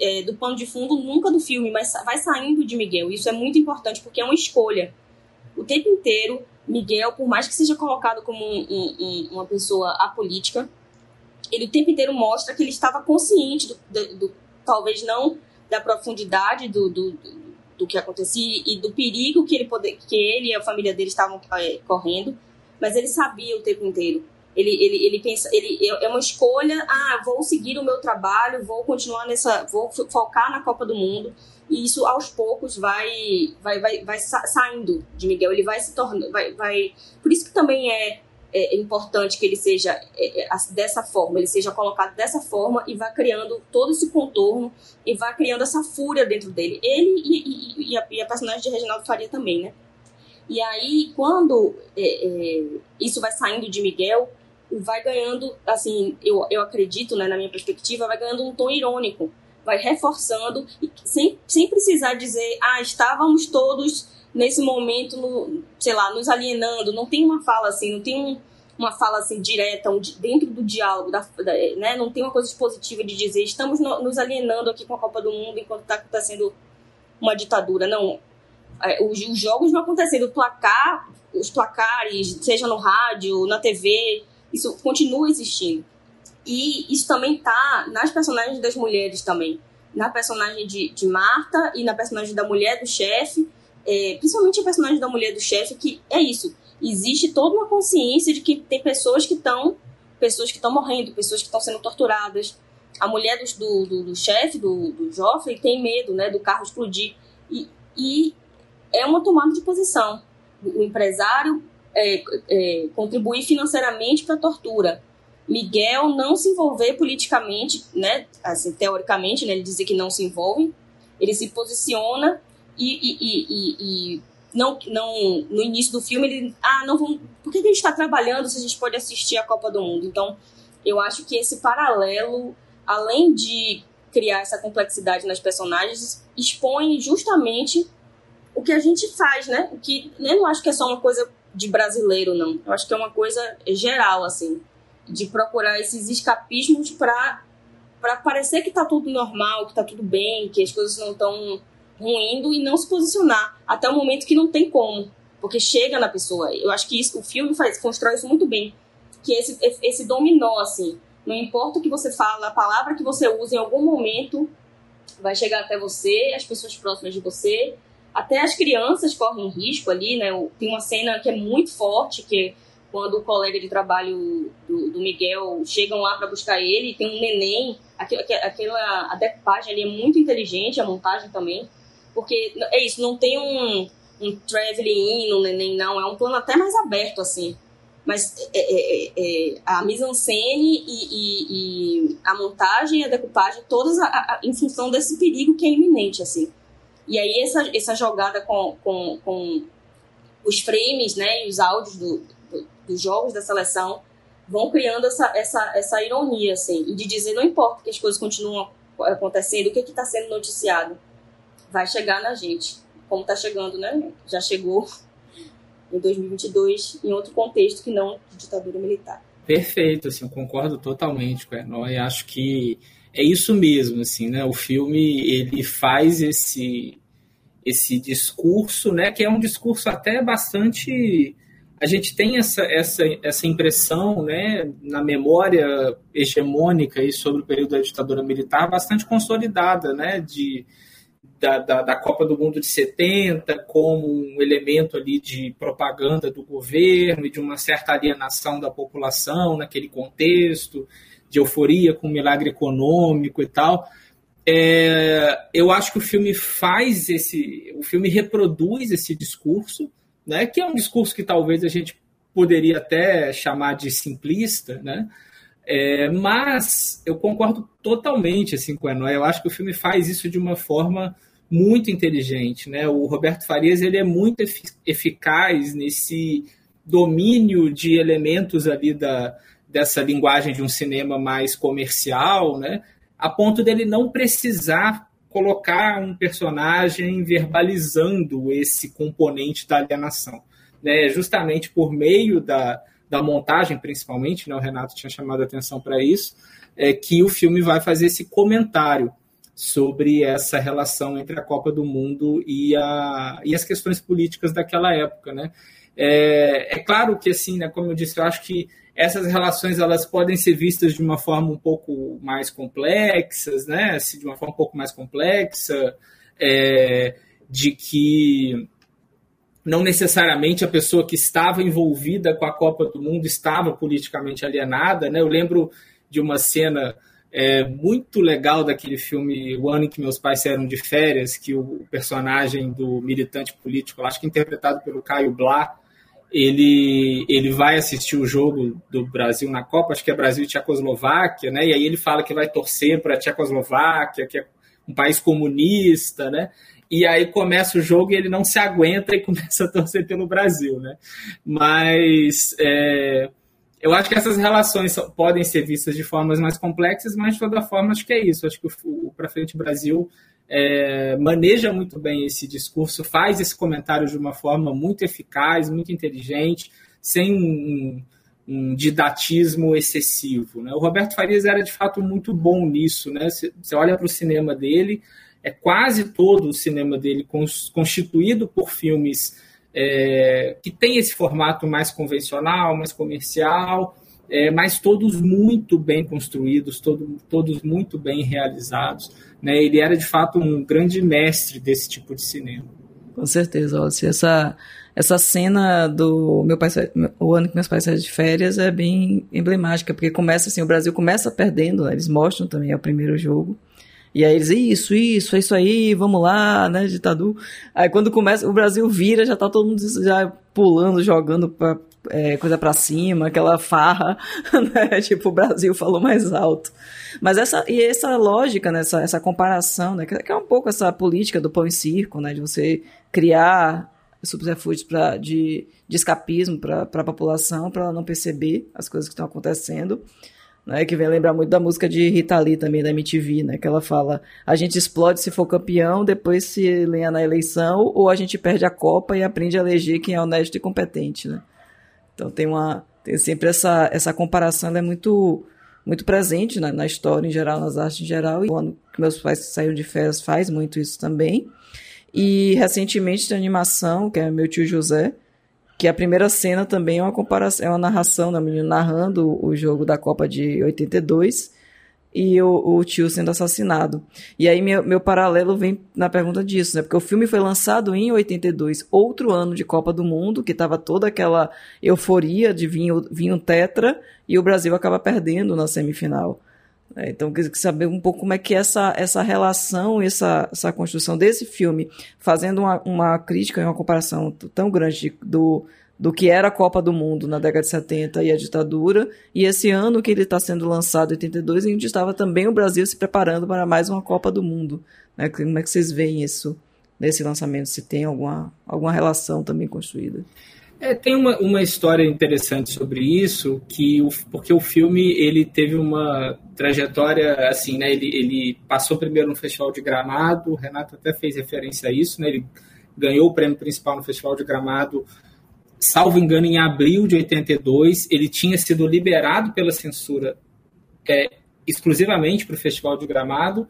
é, do pano de fundo nunca do filme, mas vai saindo de Miguel. Isso é muito importante porque é uma escolha. O tempo inteiro, Miguel, por mais que seja colocado como um, um, uma pessoa apolítica, ele o tempo inteiro mostra que ele estava consciente do, do talvez não da profundidade do, do, do, do, que acontecia e do perigo que ele, poder, que ele e a família dele estavam é, correndo, mas ele sabia o tempo inteiro. Ele, ele, ele pensa, ele é, é uma escolha, ah, vou seguir o meu trabalho, vou continuar nessa, vou focar na Copa do Mundo. E isso aos poucos vai vai, vai, vai saindo de Miguel, ele vai se tornando, vai, vai, por isso que também é é, importante que ele seja é, é dessa forma, ele seja colocado dessa forma e vá criando todo esse contorno e vá criando essa fúria dentro dele. Ele e, e, e, a, e a, personagem de Reginaldo Faria também, né? E aí, quando é, é, isso vai saindo de Miguel, vai ganhando, assim, eu, eu acredito, né, na minha perspectiva, vai ganhando um tom irônico, vai reforçando, sem, sem precisar dizer, ah, estávamos todos nesse momento, sei lá, nos alienando. Não tem uma fala assim, não tem um, uma fala assim direta, um, dentro do diálogo, da, da, né? não tem uma coisa positiva de dizer estamos no, nos alienando aqui com a Copa do Mundo enquanto está acontecendo uma ditadura. Não. É, os, os, jogos não acontecendo, o placar, os placares, seja no rádio, na TV, isso continua existindo. E isso também tá nas personagens das mulheres também. Na personagem de, de Marta e na personagem da mulher do chefe é, principalmente a personagem da mulher do chefe, que é isso. Existe toda uma consciência de que tem pessoas que estão pessoas que estão morrendo, pessoas que estão sendo torturadas. A mulher do, do, do chefe, do, do Joffrey, tem medo né, do carro explodir. E, e é uma tomada de posição. O empresário é, é, contribuir financeiramente para a tortura. Miguel não se envolver politicamente, né, assim, teoricamente, né, ele dizer que não se envolve, ele se posiciona e, e, e, e, não, não, no início do filme ele, ah, não vamos, por que a gente está trabalhando se a gente pode assistir a Copa do Mundo? Então, eu acho que esse paralelo, além de criar essa complexidade nas personagens, expõe justamente o que a gente faz, né? O que eu não acho que é só uma coisa de brasileiro, não. Eu acho que é uma coisa geral, assim, de procurar esses escapismos para para parecer que tá tudo normal, que tá tudo bem, que as coisas não estão ruindo e não se posicionar até o momento que não tem como, porque chega na pessoa. Eu acho que isso, o filme faz, constrói isso muito bem, que esse, esse dominó, assim, não importa o que você fala, a palavra que você usa em algum momento vai chegar até você, as pessoas próximas de você, até as crianças correm risco ali, né? Tem uma cena que é muito forte, que é quando o colega de trabalho do, do Miguel chegam lá para buscar ele, tem um neném, aquela, aquela a decupagem ali é muito inteligente, a montagem também, porque é isso, não tem um, um traveling in, um neném, não. É um plano até mais aberto, assim. Mas é, é, é, é a mise-en-scène e, e, e, a montagem e a decupagem, todas a, a, em função desse perigo que é iminente, assim. E aí essa, essa jogada com, com, com os frames, né, e os áudios do, do, dos jogos da seleção vão criando essa, essa, essa ironia, assim, e de dizer não importa que as coisas continuam acontecendo, o que está sendo noticiado vai chegar na gente, como está chegando, né? Já chegou em 2022 em outro contexto que não de ditadura militar. Perfeito, assim, eu concordo totalmente com a Enoy. Acho que é isso mesmo, assim, né? O filme ele faz esse esse discurso, né? Que é um discurso até bastante a gente tem essa, essa, essa impressão né, na memória hegemônica sobre o período da ditadura militar bastante consolidada, né, de, da, da, da, Copa do Mundo de 70 como um elemento ali de propaganda do governo e de uma certa alienação da população naquele contexto, de euforia com milagre econômico e tal. É, eu acho que o filme faz esse, o filme reproduz esse discurso, né, que é um discurso que talvez a gente poderia até chamar de simplista, né? É, mas eu concordo totalmente assim, com o Enoy. Eu acho que o filme faz isso de uma forma muito inteligente. Né? O Roberto Farias ele é muito eficaz nesse domínio de elementos ali da, dessa linguagem de um cinema mais comercial, né? a ponto dele não precisar colocar um personagem verbalizando esse componente da alienação. Né? Justamente por meio da, da montagem, principalmente, né? o Renato tinha chamado a atenção para isso, é que o filme vai fazer esse comentário sobre essa relação entre a Copa do Mundo e, a, e as questões políticas daquela época, né? É, é, claro que, assim, né, como eu disse, eu acho que essas relações elas podem ser vistas de uma forma um pouco mais complexas, né? Assim, de uma forma um pouco mais complexa, é, de que não necessariamente a pessoa que estava envolvida com a Copa do Mundo estava politicamente alienada, né? Eu lembro de uma cena é, muito legal daquele filme O Ano em que Meus Pais Saíram de Férias, que o personagem do militante político, acho que interpretado pelo Caio Blá, ele, ele vai assistir o jogo do Brasil na Copa, acho que é Brasil e Tchecoslováquia, né? E aí ele fala que vai torcer para a Tchecoslováquia, que é um país comunista, né? E aí começa o jogo e ele não se aguenta e <laughs> começa a torcer pelo Brasil, né? Mas é, eu acho que essas relações podem ser vistas de formas mais complexas, mas de toda forma acho que é isso. Acho que o, o Pra Frente Brasil é, maneja muito bem esse discurso, faz esse comentário de uma forma muito eficaz, muito inteligente, sem um, um didatismo excessivo. Né? O Roberto Farias era de fato muito bom nisso. Né? Você, você olha para o cinema dele, é quase todo o cinema dele constituído por filmes é, que tem esse formato mais convencional, mais comercial, é, mas todos muito bem construídos, todo, todos muito bem realizados. Né? Ele era de fato um grande mestre desse tipo de cinema. Com certeza, Ossi. Essa, essa cena do meu pai, o ano que meus pais saíram de férias é bem emblemática, porque começa assim, o Brasil começa perdendo, né? eles mostram também é o primeiro jogo. E aí eles, isso, isso, é isso aí, vamos lá, né, ditadura. Aí quando começa, o Brasil vira, já tá todo mundo já pulando, jogando pra, é, coisa para cima, aquela farra, <laughs> né? Tipo, o Brasil falou mais alto. Mas essa, e essa lógica, né? essa, essa comparação, né? Que é um pouco essa política do pão e circo, né? De você criar subterfúgios pra, de, de escapismo para a população, para ela não perceber as coisas que estão acontecendo né, que vem lembrar muito da música de Rita Lee também, da MTV, né, que ela fala, a gente explode se for campeão, depois se lenha na eleição, ou a gente perde a Copa e aprende a eleger quem é honesto e competente, né. Então tem uma, tem sempre essa, essa comparação, ela é muito, muito presente né, na história em geral, nas artes em geral, e o ano que meus pais saíram de férias faz muito isso também. E recentemente tem animação, que é meu tio José, que a primeira cena também é uma comparação, é uma narração da menina narrando o jogo da Copa de 82 e o, o tio sendo assassinado. E aí meu, meu paralelo vem na pergunta disso, né? Porque o filme foi lançado em 82, outro ano de Copa do Mundo, que estava toda aquela euforia de vir um tetra e o Brasil acaba perdendo na semifinal. É, então, queria saber um pouco como é que é essa, essa relação, essa, essa construção desse filme, fazendo uma, uma crítica e uma comparação tão grande do, do que era a Copa do Mundo na década de 70 e a ditadura, e esse ano que ele está sendo lançado, 82, onde estava também o Brasil se preparando para mais uma Copa do Mundo. Né? Como é que vocês veem isso nesse lançamento? Se tem alguma, alguma relação também construída? É, tem uma, uma história interessante sobre isso, que o, porque o filme ele teve uma trajetória assim, né? Ele, ele passou primeiro no Festival de Gramado, o Renato até fez referência a isso, né? Ele ganhou o prêmio principal no Festival de Gramado, salvo engano, em abril de 82. Ele tinha sido liberado pela censura é, exclusivamente para o Festival de Gramado,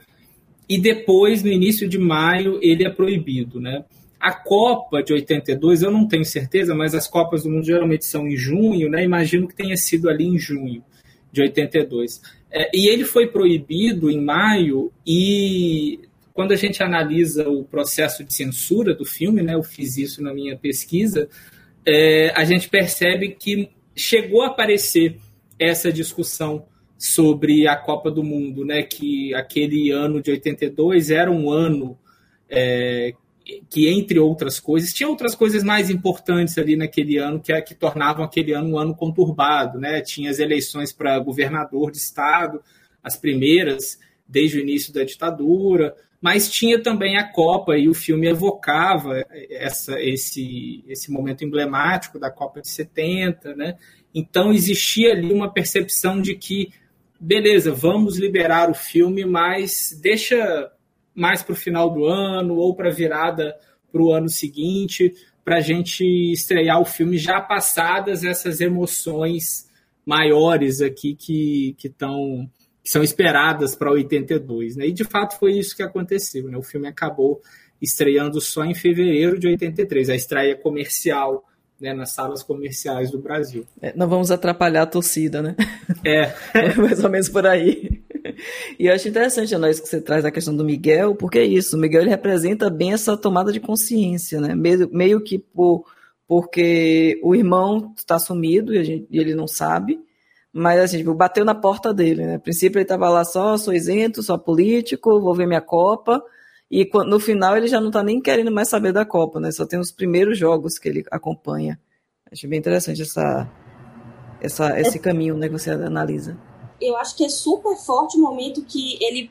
e depois, no início de maio, ele é proibido, né? A Copa de 82, eu não tenho certeza, mas as Copas do Mundo geralmente são em junho, né? Imagino que tenha sido ali em junho de 82. É, e ele foi proibido em maio e quando a gente analisa o processo de censura do filme, né, eu fiz isso na minha pesquisa, é, a gente percebe que chegou a aparecer essa discussão sobre a Copa do Mundo, né, que aquele ano de 82 era um ano é, que, entre outras coisas, tinha outras coisas mais importantes ali naquele ano que, é, que tornavam aquele ano um ano conturbado. Né? Tinha as eleições para governador de estado, as primeiras desde o início da ditadura, mas tinha também a Copa e o filme evocava essa, esse, esse momento emblemático da Copa de 70, né? Então existia ali uma percepção de que, beleza, vamos liberar o filme, mas deixa mais para o final do ano ou para virada para o ano seguinte, para a gente estrear o filme já passadas essas emoções maiores aqui que, que estão que são esperadas para 82, né? E de fato foi isso que aconteceu, né? O filme acabou estreando só em fevereiro de 83, a estreia comercial, né, nas salas comerciais do Brasil. É, não vamos atrapalhar a torcida, né? É. <laughs> é mais ou menos por aí. <laughs> E eu acho interessante, Ana, isso que você traz a questão do Miguel, porque é isso, o Miguel ele representa bem essa tomada de consciência, né? Meio, meio que por, porque o irmão está sumido e, gente, e ele não sabe, mas assim, tipo, bateu na porta dele, né? A princípio ele estava lá só, sou isento, sou político, vou ver minha Copa. E no final ele já não está nem querendo mais saber da Copa, né? Só tem os primeiros jogos que ele acompanha. Acho bem interessante essa, essa, esse caminho né, que você analisa. Eu acho que é super forte o momento que ele,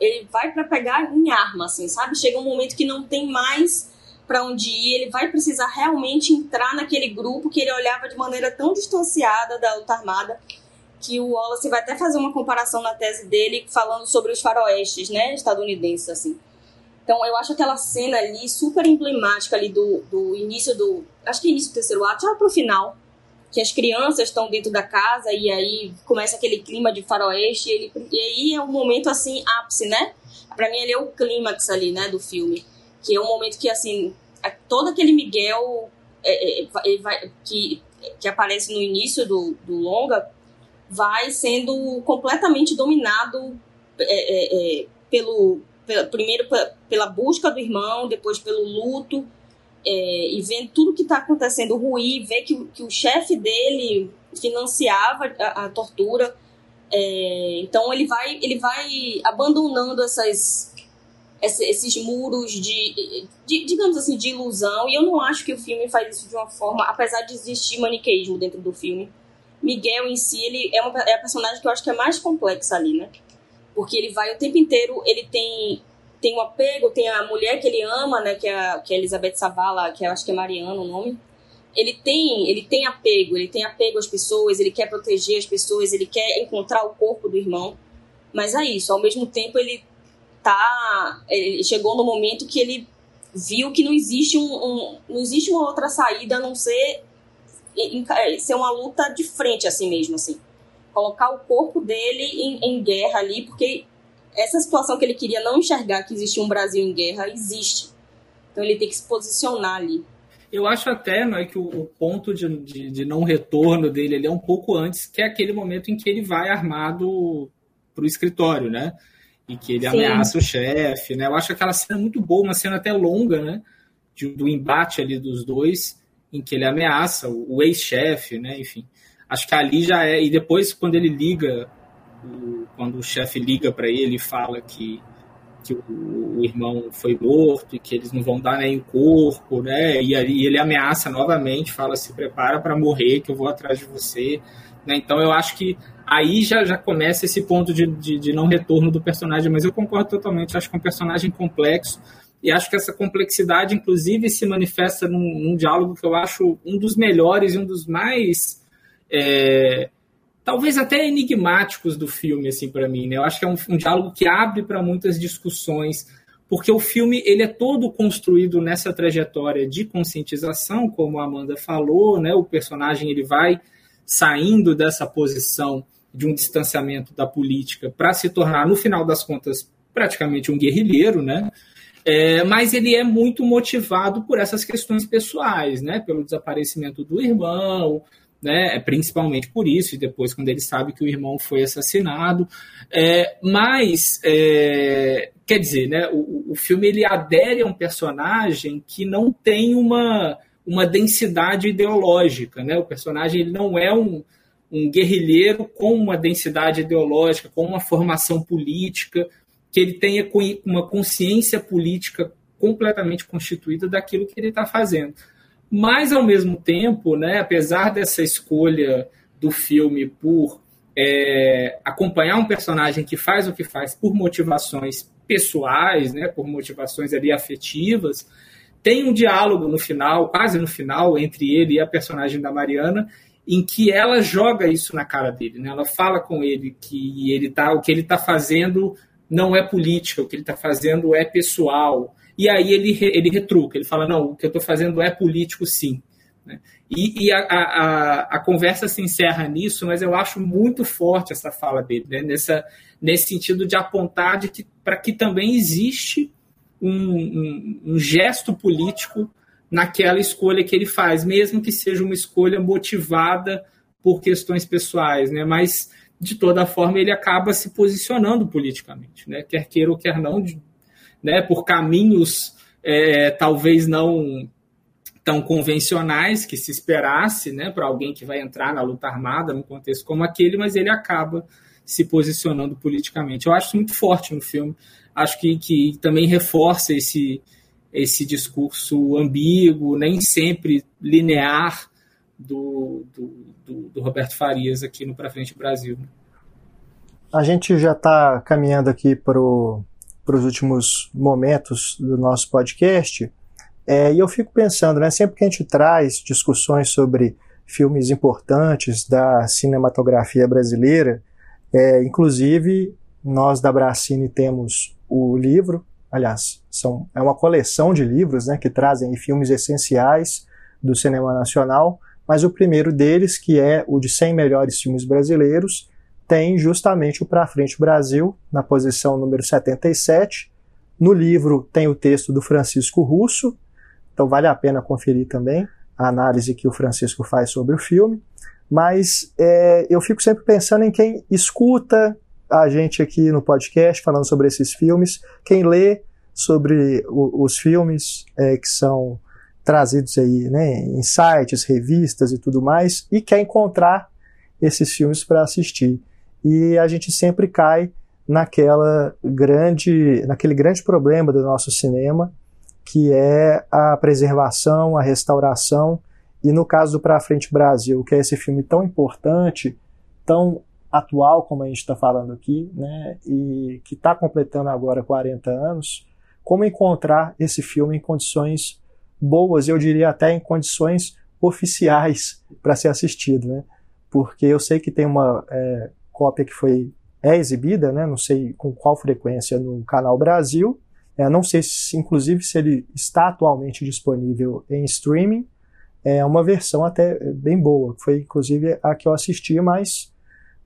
ele vai para pegar em arma, assim, sabe? Chega um momento que não tem mais para onde ir, ele vai precisar realmente entrar naquele grupo que ele olhava de maneira tão distanciada da luta armada que o Wallace vai até fazer uma comparação na tese dele falando sobre os faroestes, né, estadunidenses, assim. Então, eu acho aquela cena ali super emblemática ali do, do início do... Acho que é início do terceiro ato, já pro final, que as crianças estão dentro da casa e aí começa aquele clima de faroeste e, ele, e aí é um momento, assim, ápice, né? Pra mim, ele é o clímax ali, né, do filme que é um momento que, assim, todo aquele Miguel é, é, vai, que, que aparece no início do, do longa vai sendo completamente dominado é, é, é pelo, pela, primeiro pela busca do irmão, depois pelo luto, é, e vendo tudo que está acontecendo ruim, ver que, que o chefe dele financiava a, a tortura. então ele vai, ele vai abandonando essas esses muros de, de, digamos assim, de ilusão. E eu não acho que o filme faz isso de uma forma, apesar de existir maniqueísmo dentro do filme. Miguel em si, ele é, uma, é a personagem que eu acho que é mais complexa ali, né? Porque ele vai o tempo inteiro, ele tem tem um apego, tem a mulher que ele ama, né, que é a, que é Elizabeth Savala, que eu acho que é Mariana o nome. Ele tem, ele tem apego, ele tem apego às pessoas, ele quer proteger as pessoas, ele quer encontrar o corpo do irmão. Mas é isso, ao mesmo tempo ele tá. Ele chegou no momento que ele viu que não existe um, um não existe uma outra saída a não ser é, ser uma luta de frente assim mesmo assim colocar o corpo dele em, em, guerra ali porque essa situação que ele queria não enxergar que existia um Brasil em guerra existe então ele tem que se posicionar ali eu acho até não é que o, o ponto de, de, de, não retorno dele ele é um pouco antes que é aquele momento em que ele vai armado para o escritório né e que ele Sim. ameaça o chefe, né? Eu acho aquela cena muito boa, uma cena até longa, né? De, do embate ali dos dois, em que ele ameaça o, o ex-chefe, né? Enfim, acho que ali já é. E depois, quando ele liga, quando o chefe liga para ele e fala que, que o, o, irmão foi morto e que eles não vão dar nem o corpo, né? E aí ele ameaça novamente, fala: se prepara para morrer, que eu vou atrás de você. Né? Então eu acho que aí já, já começa esse ponto de, de, de, não retorno do personagem, mas eu concordo totalmente, acho que é um personagem complexo, e acho que essa complexidade, inclusive, se manifesta num, num diálogo que eu acho um dos melhores e um dos mais. É, talvez até enigmáticos do filme, assim, para mim. Né? Eu acho que é um, um diálogo que abre para muitas discussões, porque o filme ele é todo construído nessa trajetória de conscientização, como a Amanda falou, né? o personagem ele vai saindo dessa posição de um distanciamento da política para se tornar, no final das contas, praticamente um guerrilheiro, né? É, mas ele é muito motivado por essas questões pessoais, né? Pelo desaparecimento do irmão, né, principalmente por isso, e depois quando ele sabe que o irmão foi assassinado. É, mas, é, quer dizer, né, o, o filme ele adere a um personagem que não tem uma, uma densidade ideológica. Né? O personagem ele não é um, um guerrilheiro com uma densidade ideológica, com uma formação política, que ele tenha uma consciência política completamente constituída daquilo que ele está fazendo. Mas, ao mesmo tempo, né, apesar dessa escolha do filme por é, acompanhar um personagem que faz o que faz por motivações pessoais, né, por motivações ali afetivas, tem um diálogo no final, quase no final, entre ele e a personagem da Mariana, em que ela joga isso na cara dele, né? Ela fala com ele que ele tá, o que ele está fazendo não é política, o que ele está fazendo é pessoal. E aí ele, ele retruca, ele fala, não, o que eu estou fazendo é político sim. Né? E, e a, a, a, conversa se encerra nisso, mas eu acho muito forte essa fala dele, né? Nessa, nesse sentido de apontar de que para que também existe um, um, um, gesto político naquela escolha que ele faz, mesmo que seja uma escolha motivada por questões pessoais, né? Mas de toda forma ele acaba se posicionando politicamente, né? Quer queira ou quer não, né, por caminhos é, talvez não tão convencionais que se esperasse né, para alguém que vai entrar na luta armada num contexto como aquele, mas ele acaba se posicionando politicamente. Eu acho muito forte no filme, acho que, que também reforça esse, esse discurso ambíguo, nem sempre linear do, do, do, do Roberto Farias aqui no Pra Frente Brasil. A gente já está caminhando aqui para o para os últimos momentos do nosso podcast. É, e eu fico pensando, né, sempre que a gente traz discussões sobre filmes importantes da cinematografia brasileira, é, inclusive nós da Bracine temos o livro, aliás, são, é uma coleção de livros né, que trazem filmes essenciais do cinema nacional, mas o primeiro deles, que é o de 100 melhores filmes brasileiros, tem justamente o Pra Frente Brasil, na posição número 77. No livro tem o texto do Francisco Russo, então vale a pena conferir também a análise que o Francisco faz sobre o filme. Mas é, eu fico sempre pensando em quem escuta a gente aqui no podcast falando sobre esses filmes, quem lê sobre o, os filmes é, que são trazidos aí né, em sites, revistas e tudo mais, e quer encontrar esses filmes para assistir e a gente sempre cai naquela grande, naquele grande problema do nosso cinema, que é a preservação, a restauração, e no caso do Pra Frente Brasil, que é esse filme tão importante, tão atual como a gente está falando aqui, né, e que está completando agora 40 anos, como encontrar esse filme em condições boas, eu diria até em condições oficiais para ser assistido, né? Porque eu sei que tem uma é, cópia que foi é exibida, né, não sei com qual frequência no Canal Brasil, é, não sei se, inclusive se ele está atualmente disponível em streaming, é uma versão até bem boa, foi inclusive a que eu assisti, mas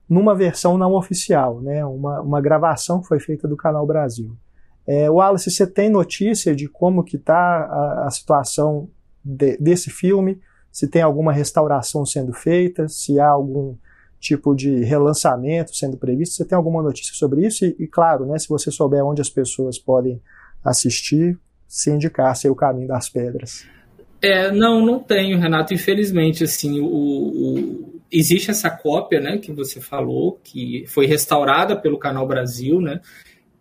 numa versão não oficial, né, uma, uma gravação que foi feita do Canal Brasil. É, Wallace, você tem notícia de como que está a, a situação de, desse filme? Se tem alguma restauração sendo feita? Se há algum tipo de relançamento sendo previsto? Você tem alguma notícia sobre isso? E, e claro, né, se você souber onde as pessoas podem assistir, se indicasse o caminho das pedras. É, não, não tenho, Renato. Infelizmente, assim, o, o, existe essa cópia, né, que você falou, que foi restaurada pelo Canal Brasil, né,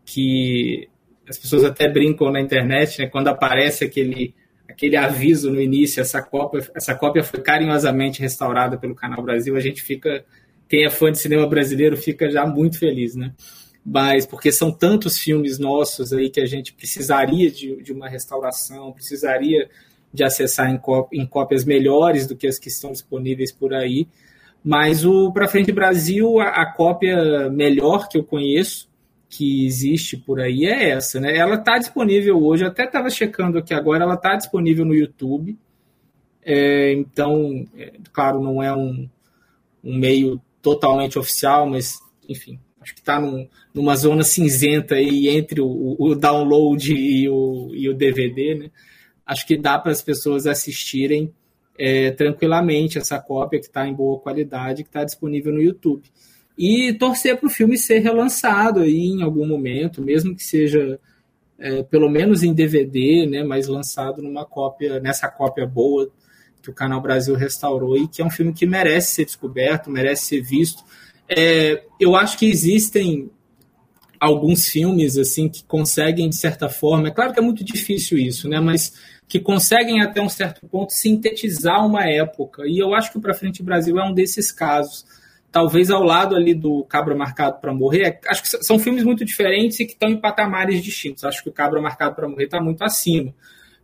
que as pessoas até brincam na internet, né, quando aparece aquele aquele aviso no início, essa cópia, essa cópia foi carinhosamente restaurada pelo Canal Brasil, a gente fica quem é fã de cinema brasileiro fica já muito feliz, né? Mas porque são tantos filmes nossos aí que a gente precisaria de, de uma restauração, precisaria de acessar em, em cópias melhores do que as que estão disponíveis por aí. Mas o Pra Frente Brasil, a, a cópia melhor que eu conheço, que existe por aí, é essa, né? Ela está disponível hoje, até estava checando aqui agora, ela está disponível no YouTube. É, então, é, claro, não é um, um meio totalmente oficial, mas enfim, acho que está num, numa zona cinzenta aí entre o, o download e o, e o DVD, né? Acho que dá para as pessoas assistirem é, tranquilamente essa cópia que está em boa qualidade, que está disponível no YouTube. E torcer para o filme ser relançado aí em algum momento, mesmo que seja é, pelo menos em DVD, né, mas lançado numa cópia, nessa cópia boa que o Canal Brasil restaurou e que é um filme que merece ser descoberto, merece ser visto. É, eu acho que existem alguns filmes assim que conseguem de certa forma, é claro que é muito difícil isso, né, mas que conseguem até um certo ponto sintetizar uma época. E eu acho que o Pra Frente Brasil é um desses casos. Talvez ao lado ali do Cabra Marcado para Morrer, acho que são filmes muito diferentes e que estão em patamares distintos. Acho que o Cabra Marcado para Morrer está muito acima.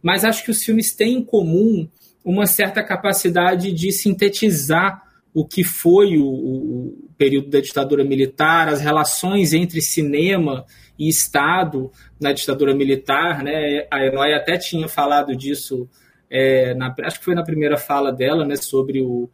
Mas acho que os filmes têm em comum uma certa capacidade de sintetizar o que foi o, o, período da ditadura militar, as relações entre cinema e Estado na ditadura militar. Né? A Enóia até tinha falado disso, é, na, acho que foi na primeira fala dela, né, sobre o,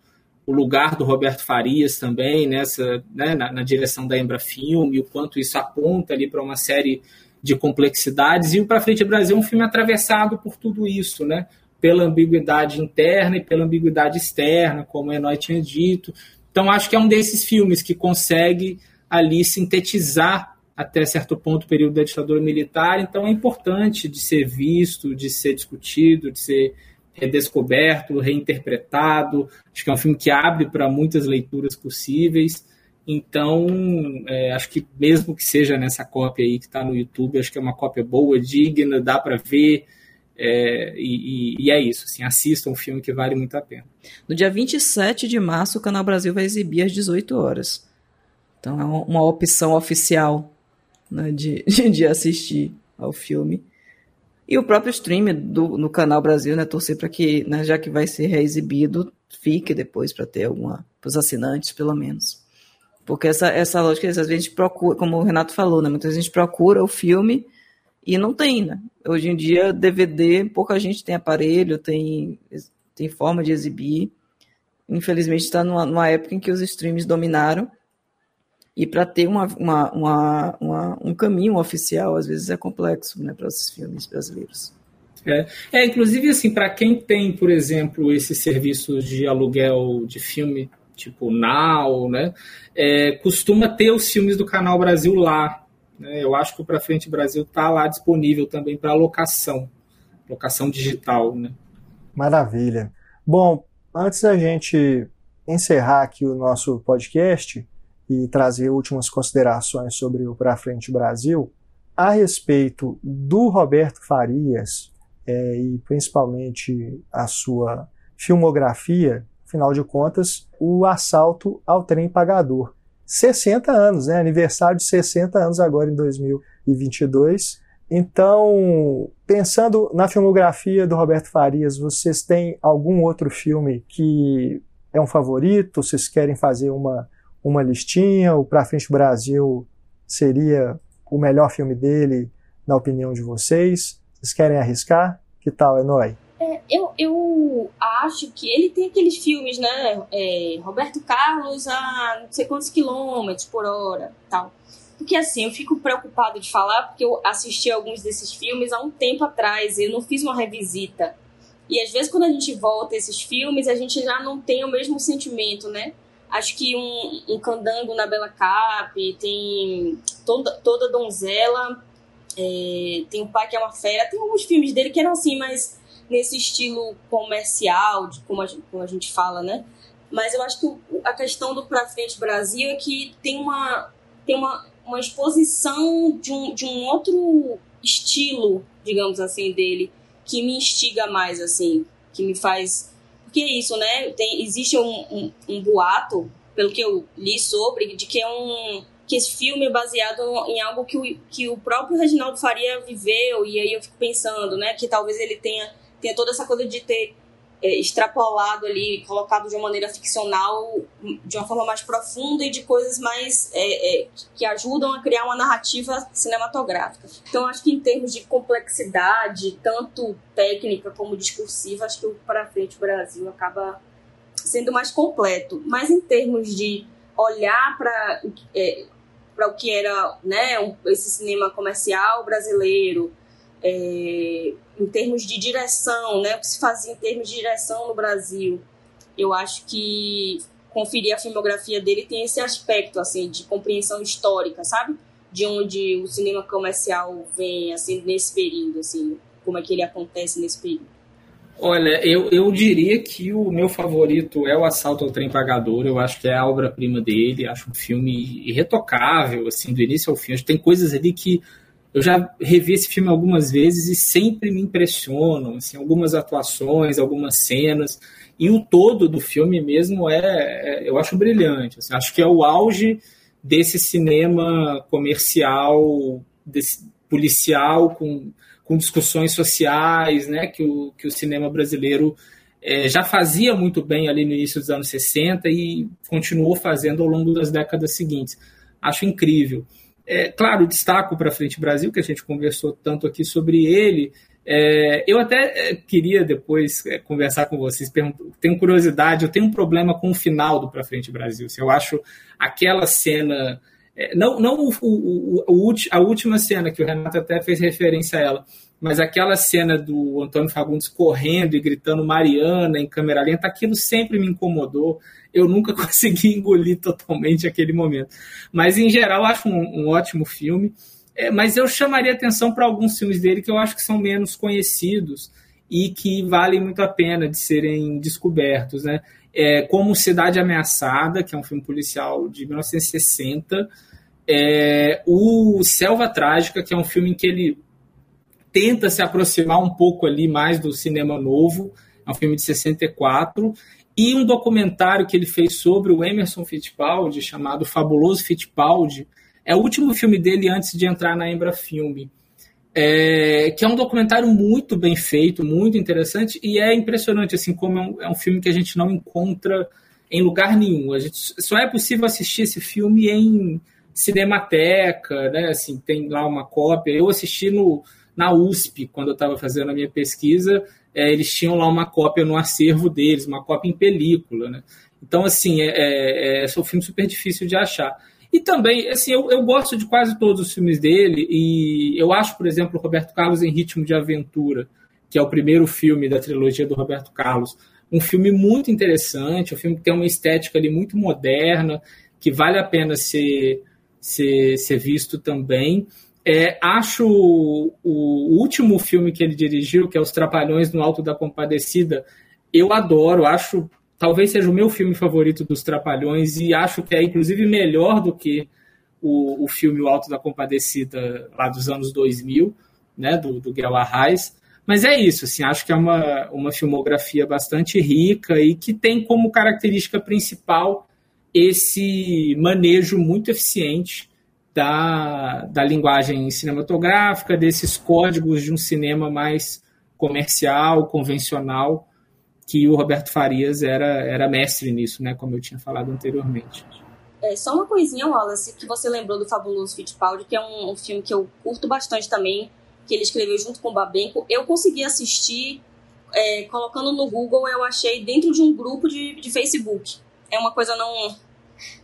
o lugar do Roberto Farias também nessa, né, na, na, direção da Embra Filme, o quanto isso aponta ali para uma série de complexidades. E o Para Frente Brasil é um filme atravessado por tudo isso, né? Pela ambiguidade interna e pela ambiguidade externa, como Enoy tinha dito. Então, acho que é um desses filmes que consegue ali sintetizar até certo ponto o período da ditadura militar. Então, é importante de ser visto, de ser discutido, de ser redescoberto, reinterpretado. Acho que é um filme que abre para muitas leituras possíveis. Então, é, acho que mesmo que seja nessa cópia aí que está no YouTube, acho que é uma cópia boa, digna, dá para ver, é, e, e, é isso, assim, assistam um filme que vale muito a pena. No dia 27 de março, o Canal Brasil vai exibir às 18 horas. Então é uma opção oficial né, <laughs> de, de assistir ao filme. E o próprio stream do, no Canal Brasil, né, torcer para que, né, já que vai ser reexibido, fique depois para ter alguma, para os assinantes, pelo menos. Porque essa, essa lógica, às vezes a gente procura, como o Renato falou, né, muitas vezes a gente procura o filme e não tem, né? Hoje em dia, DVD, pouca gente tem aparelho, tem, tem forma de exibir. Infelizmente, está numa, numa época em que os streams dominaram. E para ter uma, uma, uma, uma, um caminho oficial, às vezes é complexo né, para esses filmes brasileiros. É, é inclusive, assim, para quem tem, por exemplo, esses serviços de aluguel de filme, tipo Now, né, é, costuma ter os filmes do Canal Brasil lá. Né? Eu acho que o Para Frente Brasil está lá disponível também para locação, locação digital. Né? Maravilha. Bom, antes da gente encerrar aqui o nosso podcast e trazer últimas considerações sobre o Para Frente Brasil, a respeito do Roberto Farias é, e principalmente a sua filmografia, afinal de contas, o assalto ao trem pagador. 60 anos, né? Aniversário de 60 anos agora em 2022. Então, pensando na filmografia do Roberto Farias, vocês têm algum outro filme que é um favorito? Vocês querem fazer uma, uma listinha? O Pra Frente Brasil seria o melhor filme dele, na opinião de vocês? Vocês querem arriscar? Que tal, Enoy? É, eu, eu acho que ele tem aqueles filmes, né? É, Roberto Carlos a não sei quantos quilômetros por hora tal. Porque assim, eu fico preocupado de falar, porque eu assisti alguns desses filmes há um tempo atrás, eu não fiz uma revisita. E às vezes quando a gente volta a esses filmes, a gente já não tem o mesmo sentimento, né? Acho que um, um Candango na Bela Cap, tem toda, toda Donzela, é, tem o Pai que é uma Fera, tem alguns filmes dele que eram assim, mas nesse estilo comercial, de como a, gente, como a gente fala, né? Mas eu acho que a questão do Pra Frente Brasil é que tem uma, tem uma, uma exposição de um, de um outro estilo, digamos assim, dele, que me instiga mais, assim, que me faz. Porque é isso, né? Tem, existe um, um, um boato, pelo que eu li sobre, de que é um que esse filme é baseado em algo que o, que o próprio Reginaldo Faria viveu, e aí eu fico pensando, né, que talvez ele tenha tem toda essa coisa de ter é, extrapolado ali, colocado de uma maneira ficcional, de uma forma mais profunda e de coisas mais é, é, que ajudam a criar uma narrativa cinematográfica. Então, acho que em termos de complexidade, tanto técnica como discursiva, acho que o Para Frente Brasil acaba sendo mais completo. Mas em termos de olhar para é, o que era né, esse cinema comercial brasileiro, é, em termos de direção, né, o que se fazia em termos de direção no Brasil. Eu acho que conferir a filmografia dele tem esse aspecto assim de compreensão histórica, sabe? De onde o cinema comercial vem assim nesse período, assim, como é que ele acontece nesse período. Olha, eu, eu diria que o meu favorito é o Assalto ao Trem Pagador. Eu acho que é a obra-prima dele. Acho um filme irretocável, assim, do início ao fim. Acho que tem coisas ali que eu já revi esse filme algumas vezes e sempre me impressionam, assim, algumas atuações, algumas cenas. E o todo do filme mesmo é, é eu acho brilhante. Assim, acho que é o auge desse cinema comercial, desse policial com com discussões sociais, né, que o, que o cinema brasileiro é, já fazia muito bem ali no início dos anos 60 e continuou fazendo ao longo das décadas seguintes. Acho incrível. É, claro, destaco para Frente Brasil, que a gente conversou tanto aqui sobre ele. É, eu até é, queria depois é, conversar com vocês, tenho curiosidade, eu tenho um problema com o final do Para Frente Brasil. Se eu acho aquela cena é, não, não o, o, o, a última cena, que o Renato até fez referência a ela, mas aquela cena do Antônio Fagundes correndo e gritando Mariana em câmera lenta, aquilo sempre me incomodou. Eu nunca <laughs> consegui engolir totalmente aquele momento. Mas, em geral, acho um, um ótimo filme. É, mas eu chamaria atenção para alguns filmes dele que eu acho que são menos conhecidos e que valem muito a pena de serem descobertos. Né? É, como Cidade Ameaçada, que é um filme policial de 1960 é, o Selva Trágica, que é um filme em que ele tenta se aproximar um pouco ali mais do cinema novo, é um filme de 64, e um documentário que ele fez sobre o Emerson Fittipaldi, chamado Fabuloso Fittipaldi, é o último filme dele antes de entrar na Embra Filme, é, que é um documentário muito bem feito, muito interessante, e é impressionante assim como é um, é um filme que a gente não encontra em lugar nenhum. A gente, só é possível assistir esse filme em Cinemateca, né? Assim, tem lá uma cópia. Eu assisti no, na USP, quando eu estava fazendo a minha pesquisa, é, eles tinham lá uma cópia no acervo deles, uma cópia em película, né? Então, assim, é, é, é um filme super difícil de achar. E também, assim, eu, eu gosto de quase todos os filmes dele, e eu acho, por exemplo, Roberto Carlos em Ritmo de Aventura, que é o primeiro filme da trilogia do Roberto Carlos, um filme muito interessante, um filme que tem uma estética ali muito moderna, que vale a pena ser ser, ser visto também. É, acho o, o, último filme que ele dirigiu, que é Os Trapalhões no Alto da Compadecida, eu adoro, acho talvez seja o meu filme favorito dos Trapalhões e acho que é inclusive melhor do que o, o filme O Alto da Compadecida lá dos anos 2000, né, do, do Guel Arraes. Mas é isso, assim, acho que é uma, uma filmografia bastante rica e que tem como característica principal esse manejo muito eficiente da, da linguagem cinematográfica, desses códigos de um cinema mais comercial, convencional, que o Roberto Farias era, era mestre nisso, né, como eu tinha falado anteriormente. É, só uma coisinha, Wallace, que você lembrou do Fabuloso Fittipaldi, que é um, um, filme que eu curto bastante também, que ele escreveu junto com o Babenco. Eu consegui assistir, é, colocando no Google, eu achei dentro de um grupo de, de Facebook. É uma coisa não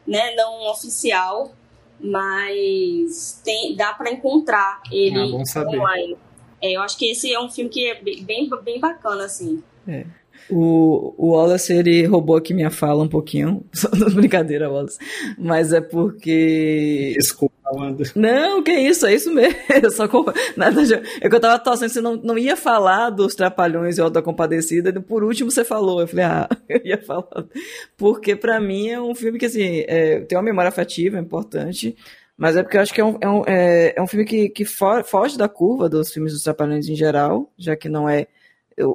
né, não oficial, mas tem, dá para encontrar ele ah, online. É, eu acho que esse é um filme que é bem, bem bacana, assim. É. O, o Wallace, ele roubou aqui minha fala um pouquinho. <laughs> Só brincadeira, Wallace. Mas é porque. Desculpa, Amanda. <laughs> Não, que isso, é isso mesmo. <laughs> Só com... Nada de... É que eu tava torcendo, você não, não ia falar dos Trapalhões e o da Compadecida, por último você falou. Eu falei, ah, <laughs> eu ia falar. Porque pra mim é um filme que, assim, é, tem uma memória afetiva, é importante. Mas é porque eu acho que é um, é um, é, é um filme que, que foge da curva dos filmes dos Trapalhões em geral, já que não é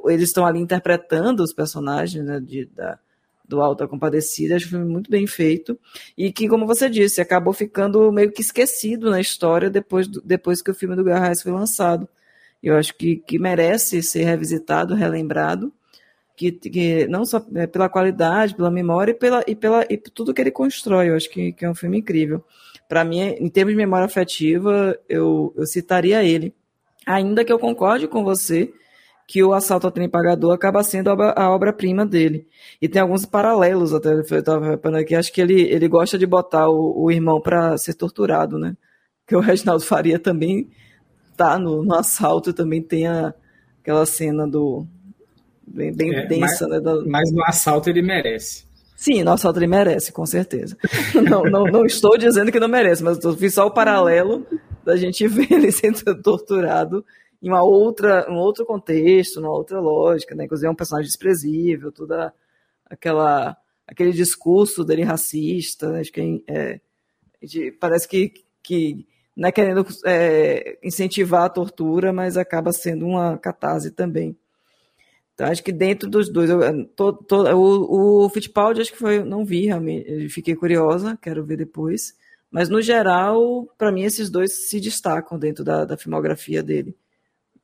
eles estão ali interpretando os personagens né, de, da, do Alto da Compadecida, acho um filme muito bem feito, e que, como você disse, acabou ficando meio que esquecido na história depois, do, depois que o filme do Garrais foi lançado. Eu acho que, que merece ser revisitado, relembrado, que, que não só é, pela qualidade, pela memória e, pela, e, pela, e tudo que ele constrói, eu acho que, que é um filme incrível. Para mim, em termos de memória afetiva, eu, eu citaria ele. Ainda que eu concorde com você que o assalto ao trem pagador acaba sendo a obra-prima dele. E tem alguns paralelos até, eu estava reparando aqui, acho que ele, ele gosta de botar o, o irmão para ser torturado, né? Que o Reginaldo Faria também tá no, no assalto também tem a, aquela cena do. bem, bem é, densa, mas, né? Mas no assalto ele merece. Sim, no assalto ele merece, com certeza. <laughs> não, não, não estou dizendo que não merece, mas eu fiz só o paralelo da gente <laughs> ver ele sendo torturado em uma outra, um outro contexto, numa outra lógica, né? Inclusive é um personagem desprezível, toda aquela aquele discurso dele racista, né? acho que é, de, parece que, que não é querendo é, incentivar a tortura, mas acaba sendo uma catarse também. Então, acho que dentro dos dois, eu, o, o Fittipaldi acho que foi, não vi realmente, fiquei curiosa, quero ver depois. Mas no geral, para mim, esses dois se destacam dentro da, da filmografia dele.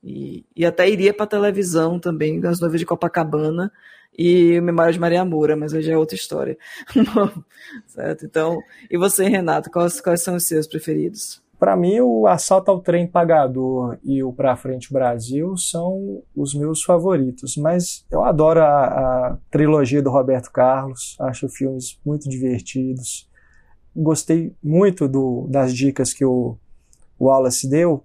E, e até iria para televisão também, As Noivas de Copacabana e Memória de Maria Moura, mas hoje é outra história. <laughs> certo? Então, e você, Renato, quais, quais são os seus preferidos? Para mim, o Assalto ao Trem Pagador e o Pra Frente Brasil são os meus favoritos, mas eu adoro a, a trilogia do Roberto Carlos, acho filmes muito divertidos. Gostei muito do, das dicas que o Wallace deu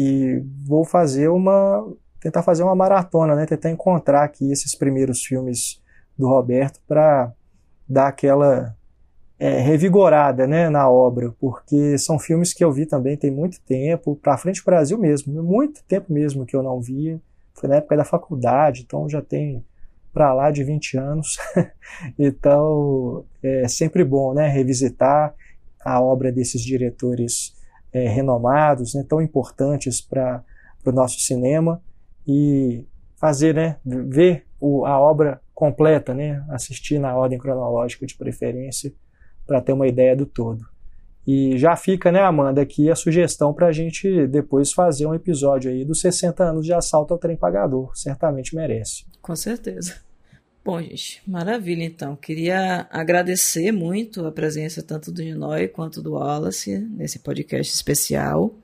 e vou fazer uma tentar fazer uma maratona, né? Tentar encontrar aqui esses primeiros filmes do Roberto para dar aquela é, revigorada né, na obra, porque são filmes que eu vi também tem muito tempo, para frente Brasil mesmo, muito tempo mesmo que eu não via. Foi na época da faculdade, então já tem para lá de 20 anos. <laughs> então é sempre bom né, revisitar a obra desses diretores é, renomados, né, tão importantes para o nosso cinema e fazer, né, ver o, a obra completa, né, assistir na ordem cronológica de preferência para ter uma ideia do todo. E já fica, né, Amanda, aqui a sugestão para a gente depois fazer um episódio aí dos 60 anos de assalto ao trem pagador. Certamente merece. Com certeza. Bom, gente, maravilha então. Queria agradecer muito a presença tanto do Ninoy quanto do Wallace nesse podcast especial.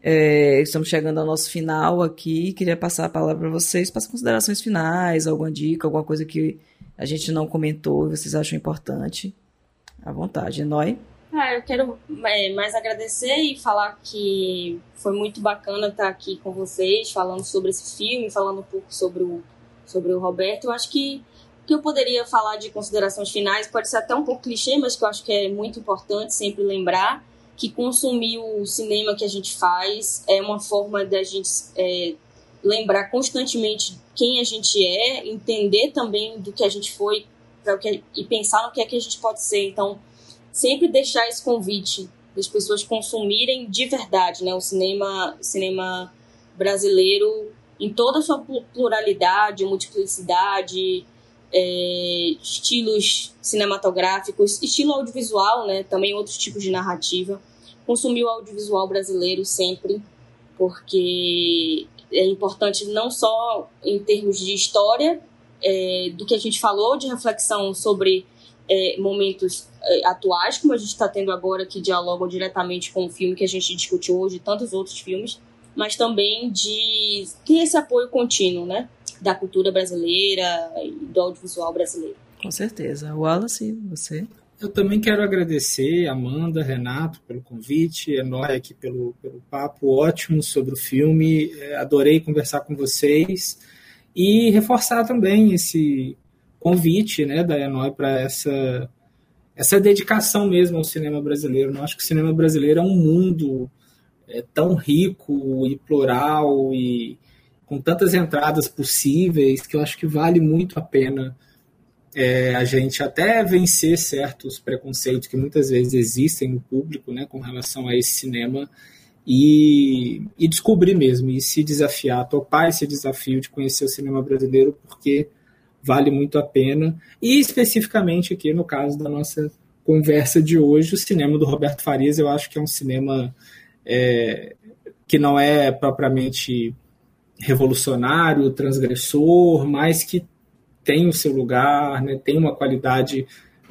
É, estamos chegando ao nosso final aqui. Queria passar a palavra para vocês para as considerações finais, alguma dica, alguma coisa que a gente não comentou e vocês acham importante. À vontade, Noi. Ah, eu quero é, mais agradecer e falar que foi muito bacana estar aqui com vocês, falando sobre esse filme, falando um pouco sobre o, sobre o Roberto. Eu acho que que eu poderia falar de considerações finais pode ser até um pouco clichê, mas que eu acho que é muito importante sempre lembrar que consumir o cinema que a gente faz é uma forma da gente é, lembrar constantemente quem a gente é, entender também do que a gente foi que e pensar no que é que a gente pode ser. Então, sempre deixar esse convite das pessoas consumirem de verdade, né, o cinema, cinema brasileiro em toda a sua pluralidade, multiplicidade, é, estilos cinematográficos, estilo audiovisual, né, também outros tipos de narrativa. Consumir o audiovisual brasileiro sempre, porque é importante não só em termos de história, é, do que a gente falou, de reflexão sobre é, momentos é, atuais, como a gente está tendo agora, que dialogam diretamente com o filme que a gente discutiu hoje, tantos outros filmes, mas também de ter esse apoio contínuo, né? Da cultura brasileira e do audiovisual brasileiro. Com certeza. Wallace, você? Eu também quero agradecer Amanda, Renato pelo convite, Enóia aqui pelo, pelo papo ótimo sobre o filme. É, adorei conversar com vocês e reforçar também esse convite né, da Enói para essa, essa dedicação mesmo ao cinema brasileiro. Eu acho que o cinema brasileiro é um mundo é, tão rico e plural e com tantas entradas possíveis que eu acho que vale muito a pena é, a gente até vencer certos preconceitos que muitas vezes existem no público né, com relação a esse cinema e, e descobrir mesmo, e se desafiar, topar esse desafio de conhecer o cinema brasileiro, porque vale muito a pena. E especificamente aqui no caso da nossa conversa de hoje, o cinema do Roberto Farias, eu acho que é um cinema é, que não é propriamente revolucionário, transgressor, mas que tem o seu lugar, né, tem uma qualidade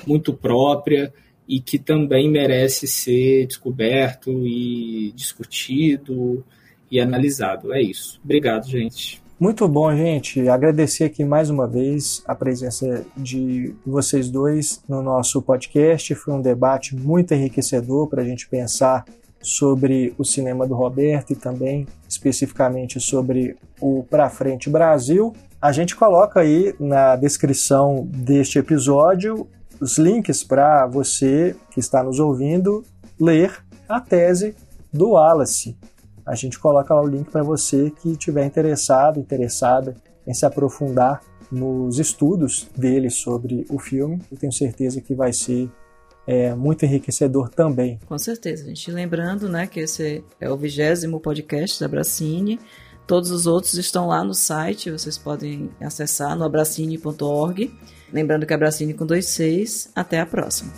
muito própria e que também merece ser descoberto e discutido e analisado. É isso. Obrigado, gente. Muito bom, gente. Agradecer aqui mais uma vez a presença de vocês dois no nosso podcast. Foi um debate muito enriquecedor para a gente pensar sobre o cinema do Roberto e também especificamente sobre o Pra Frente Brasil, a gente coloca aí na descrição deste episódio os links para você que está nos ouvindo ler a tese do Wallace. A gente coloca lá o link para você que estiver interessado, interessada em se aprofundar nos estudos dele sobre o filme. Eu tenho certeza que vai ser é, muito enriquecedor também. Com certeza, gente. Lembrando né, que esse é o vigésimo podcast da Bracine. Todos os outros estão lá no site, vocês podem acessar no abracine.org. Lembrando que é Abracine com dois seis. Até a próxima.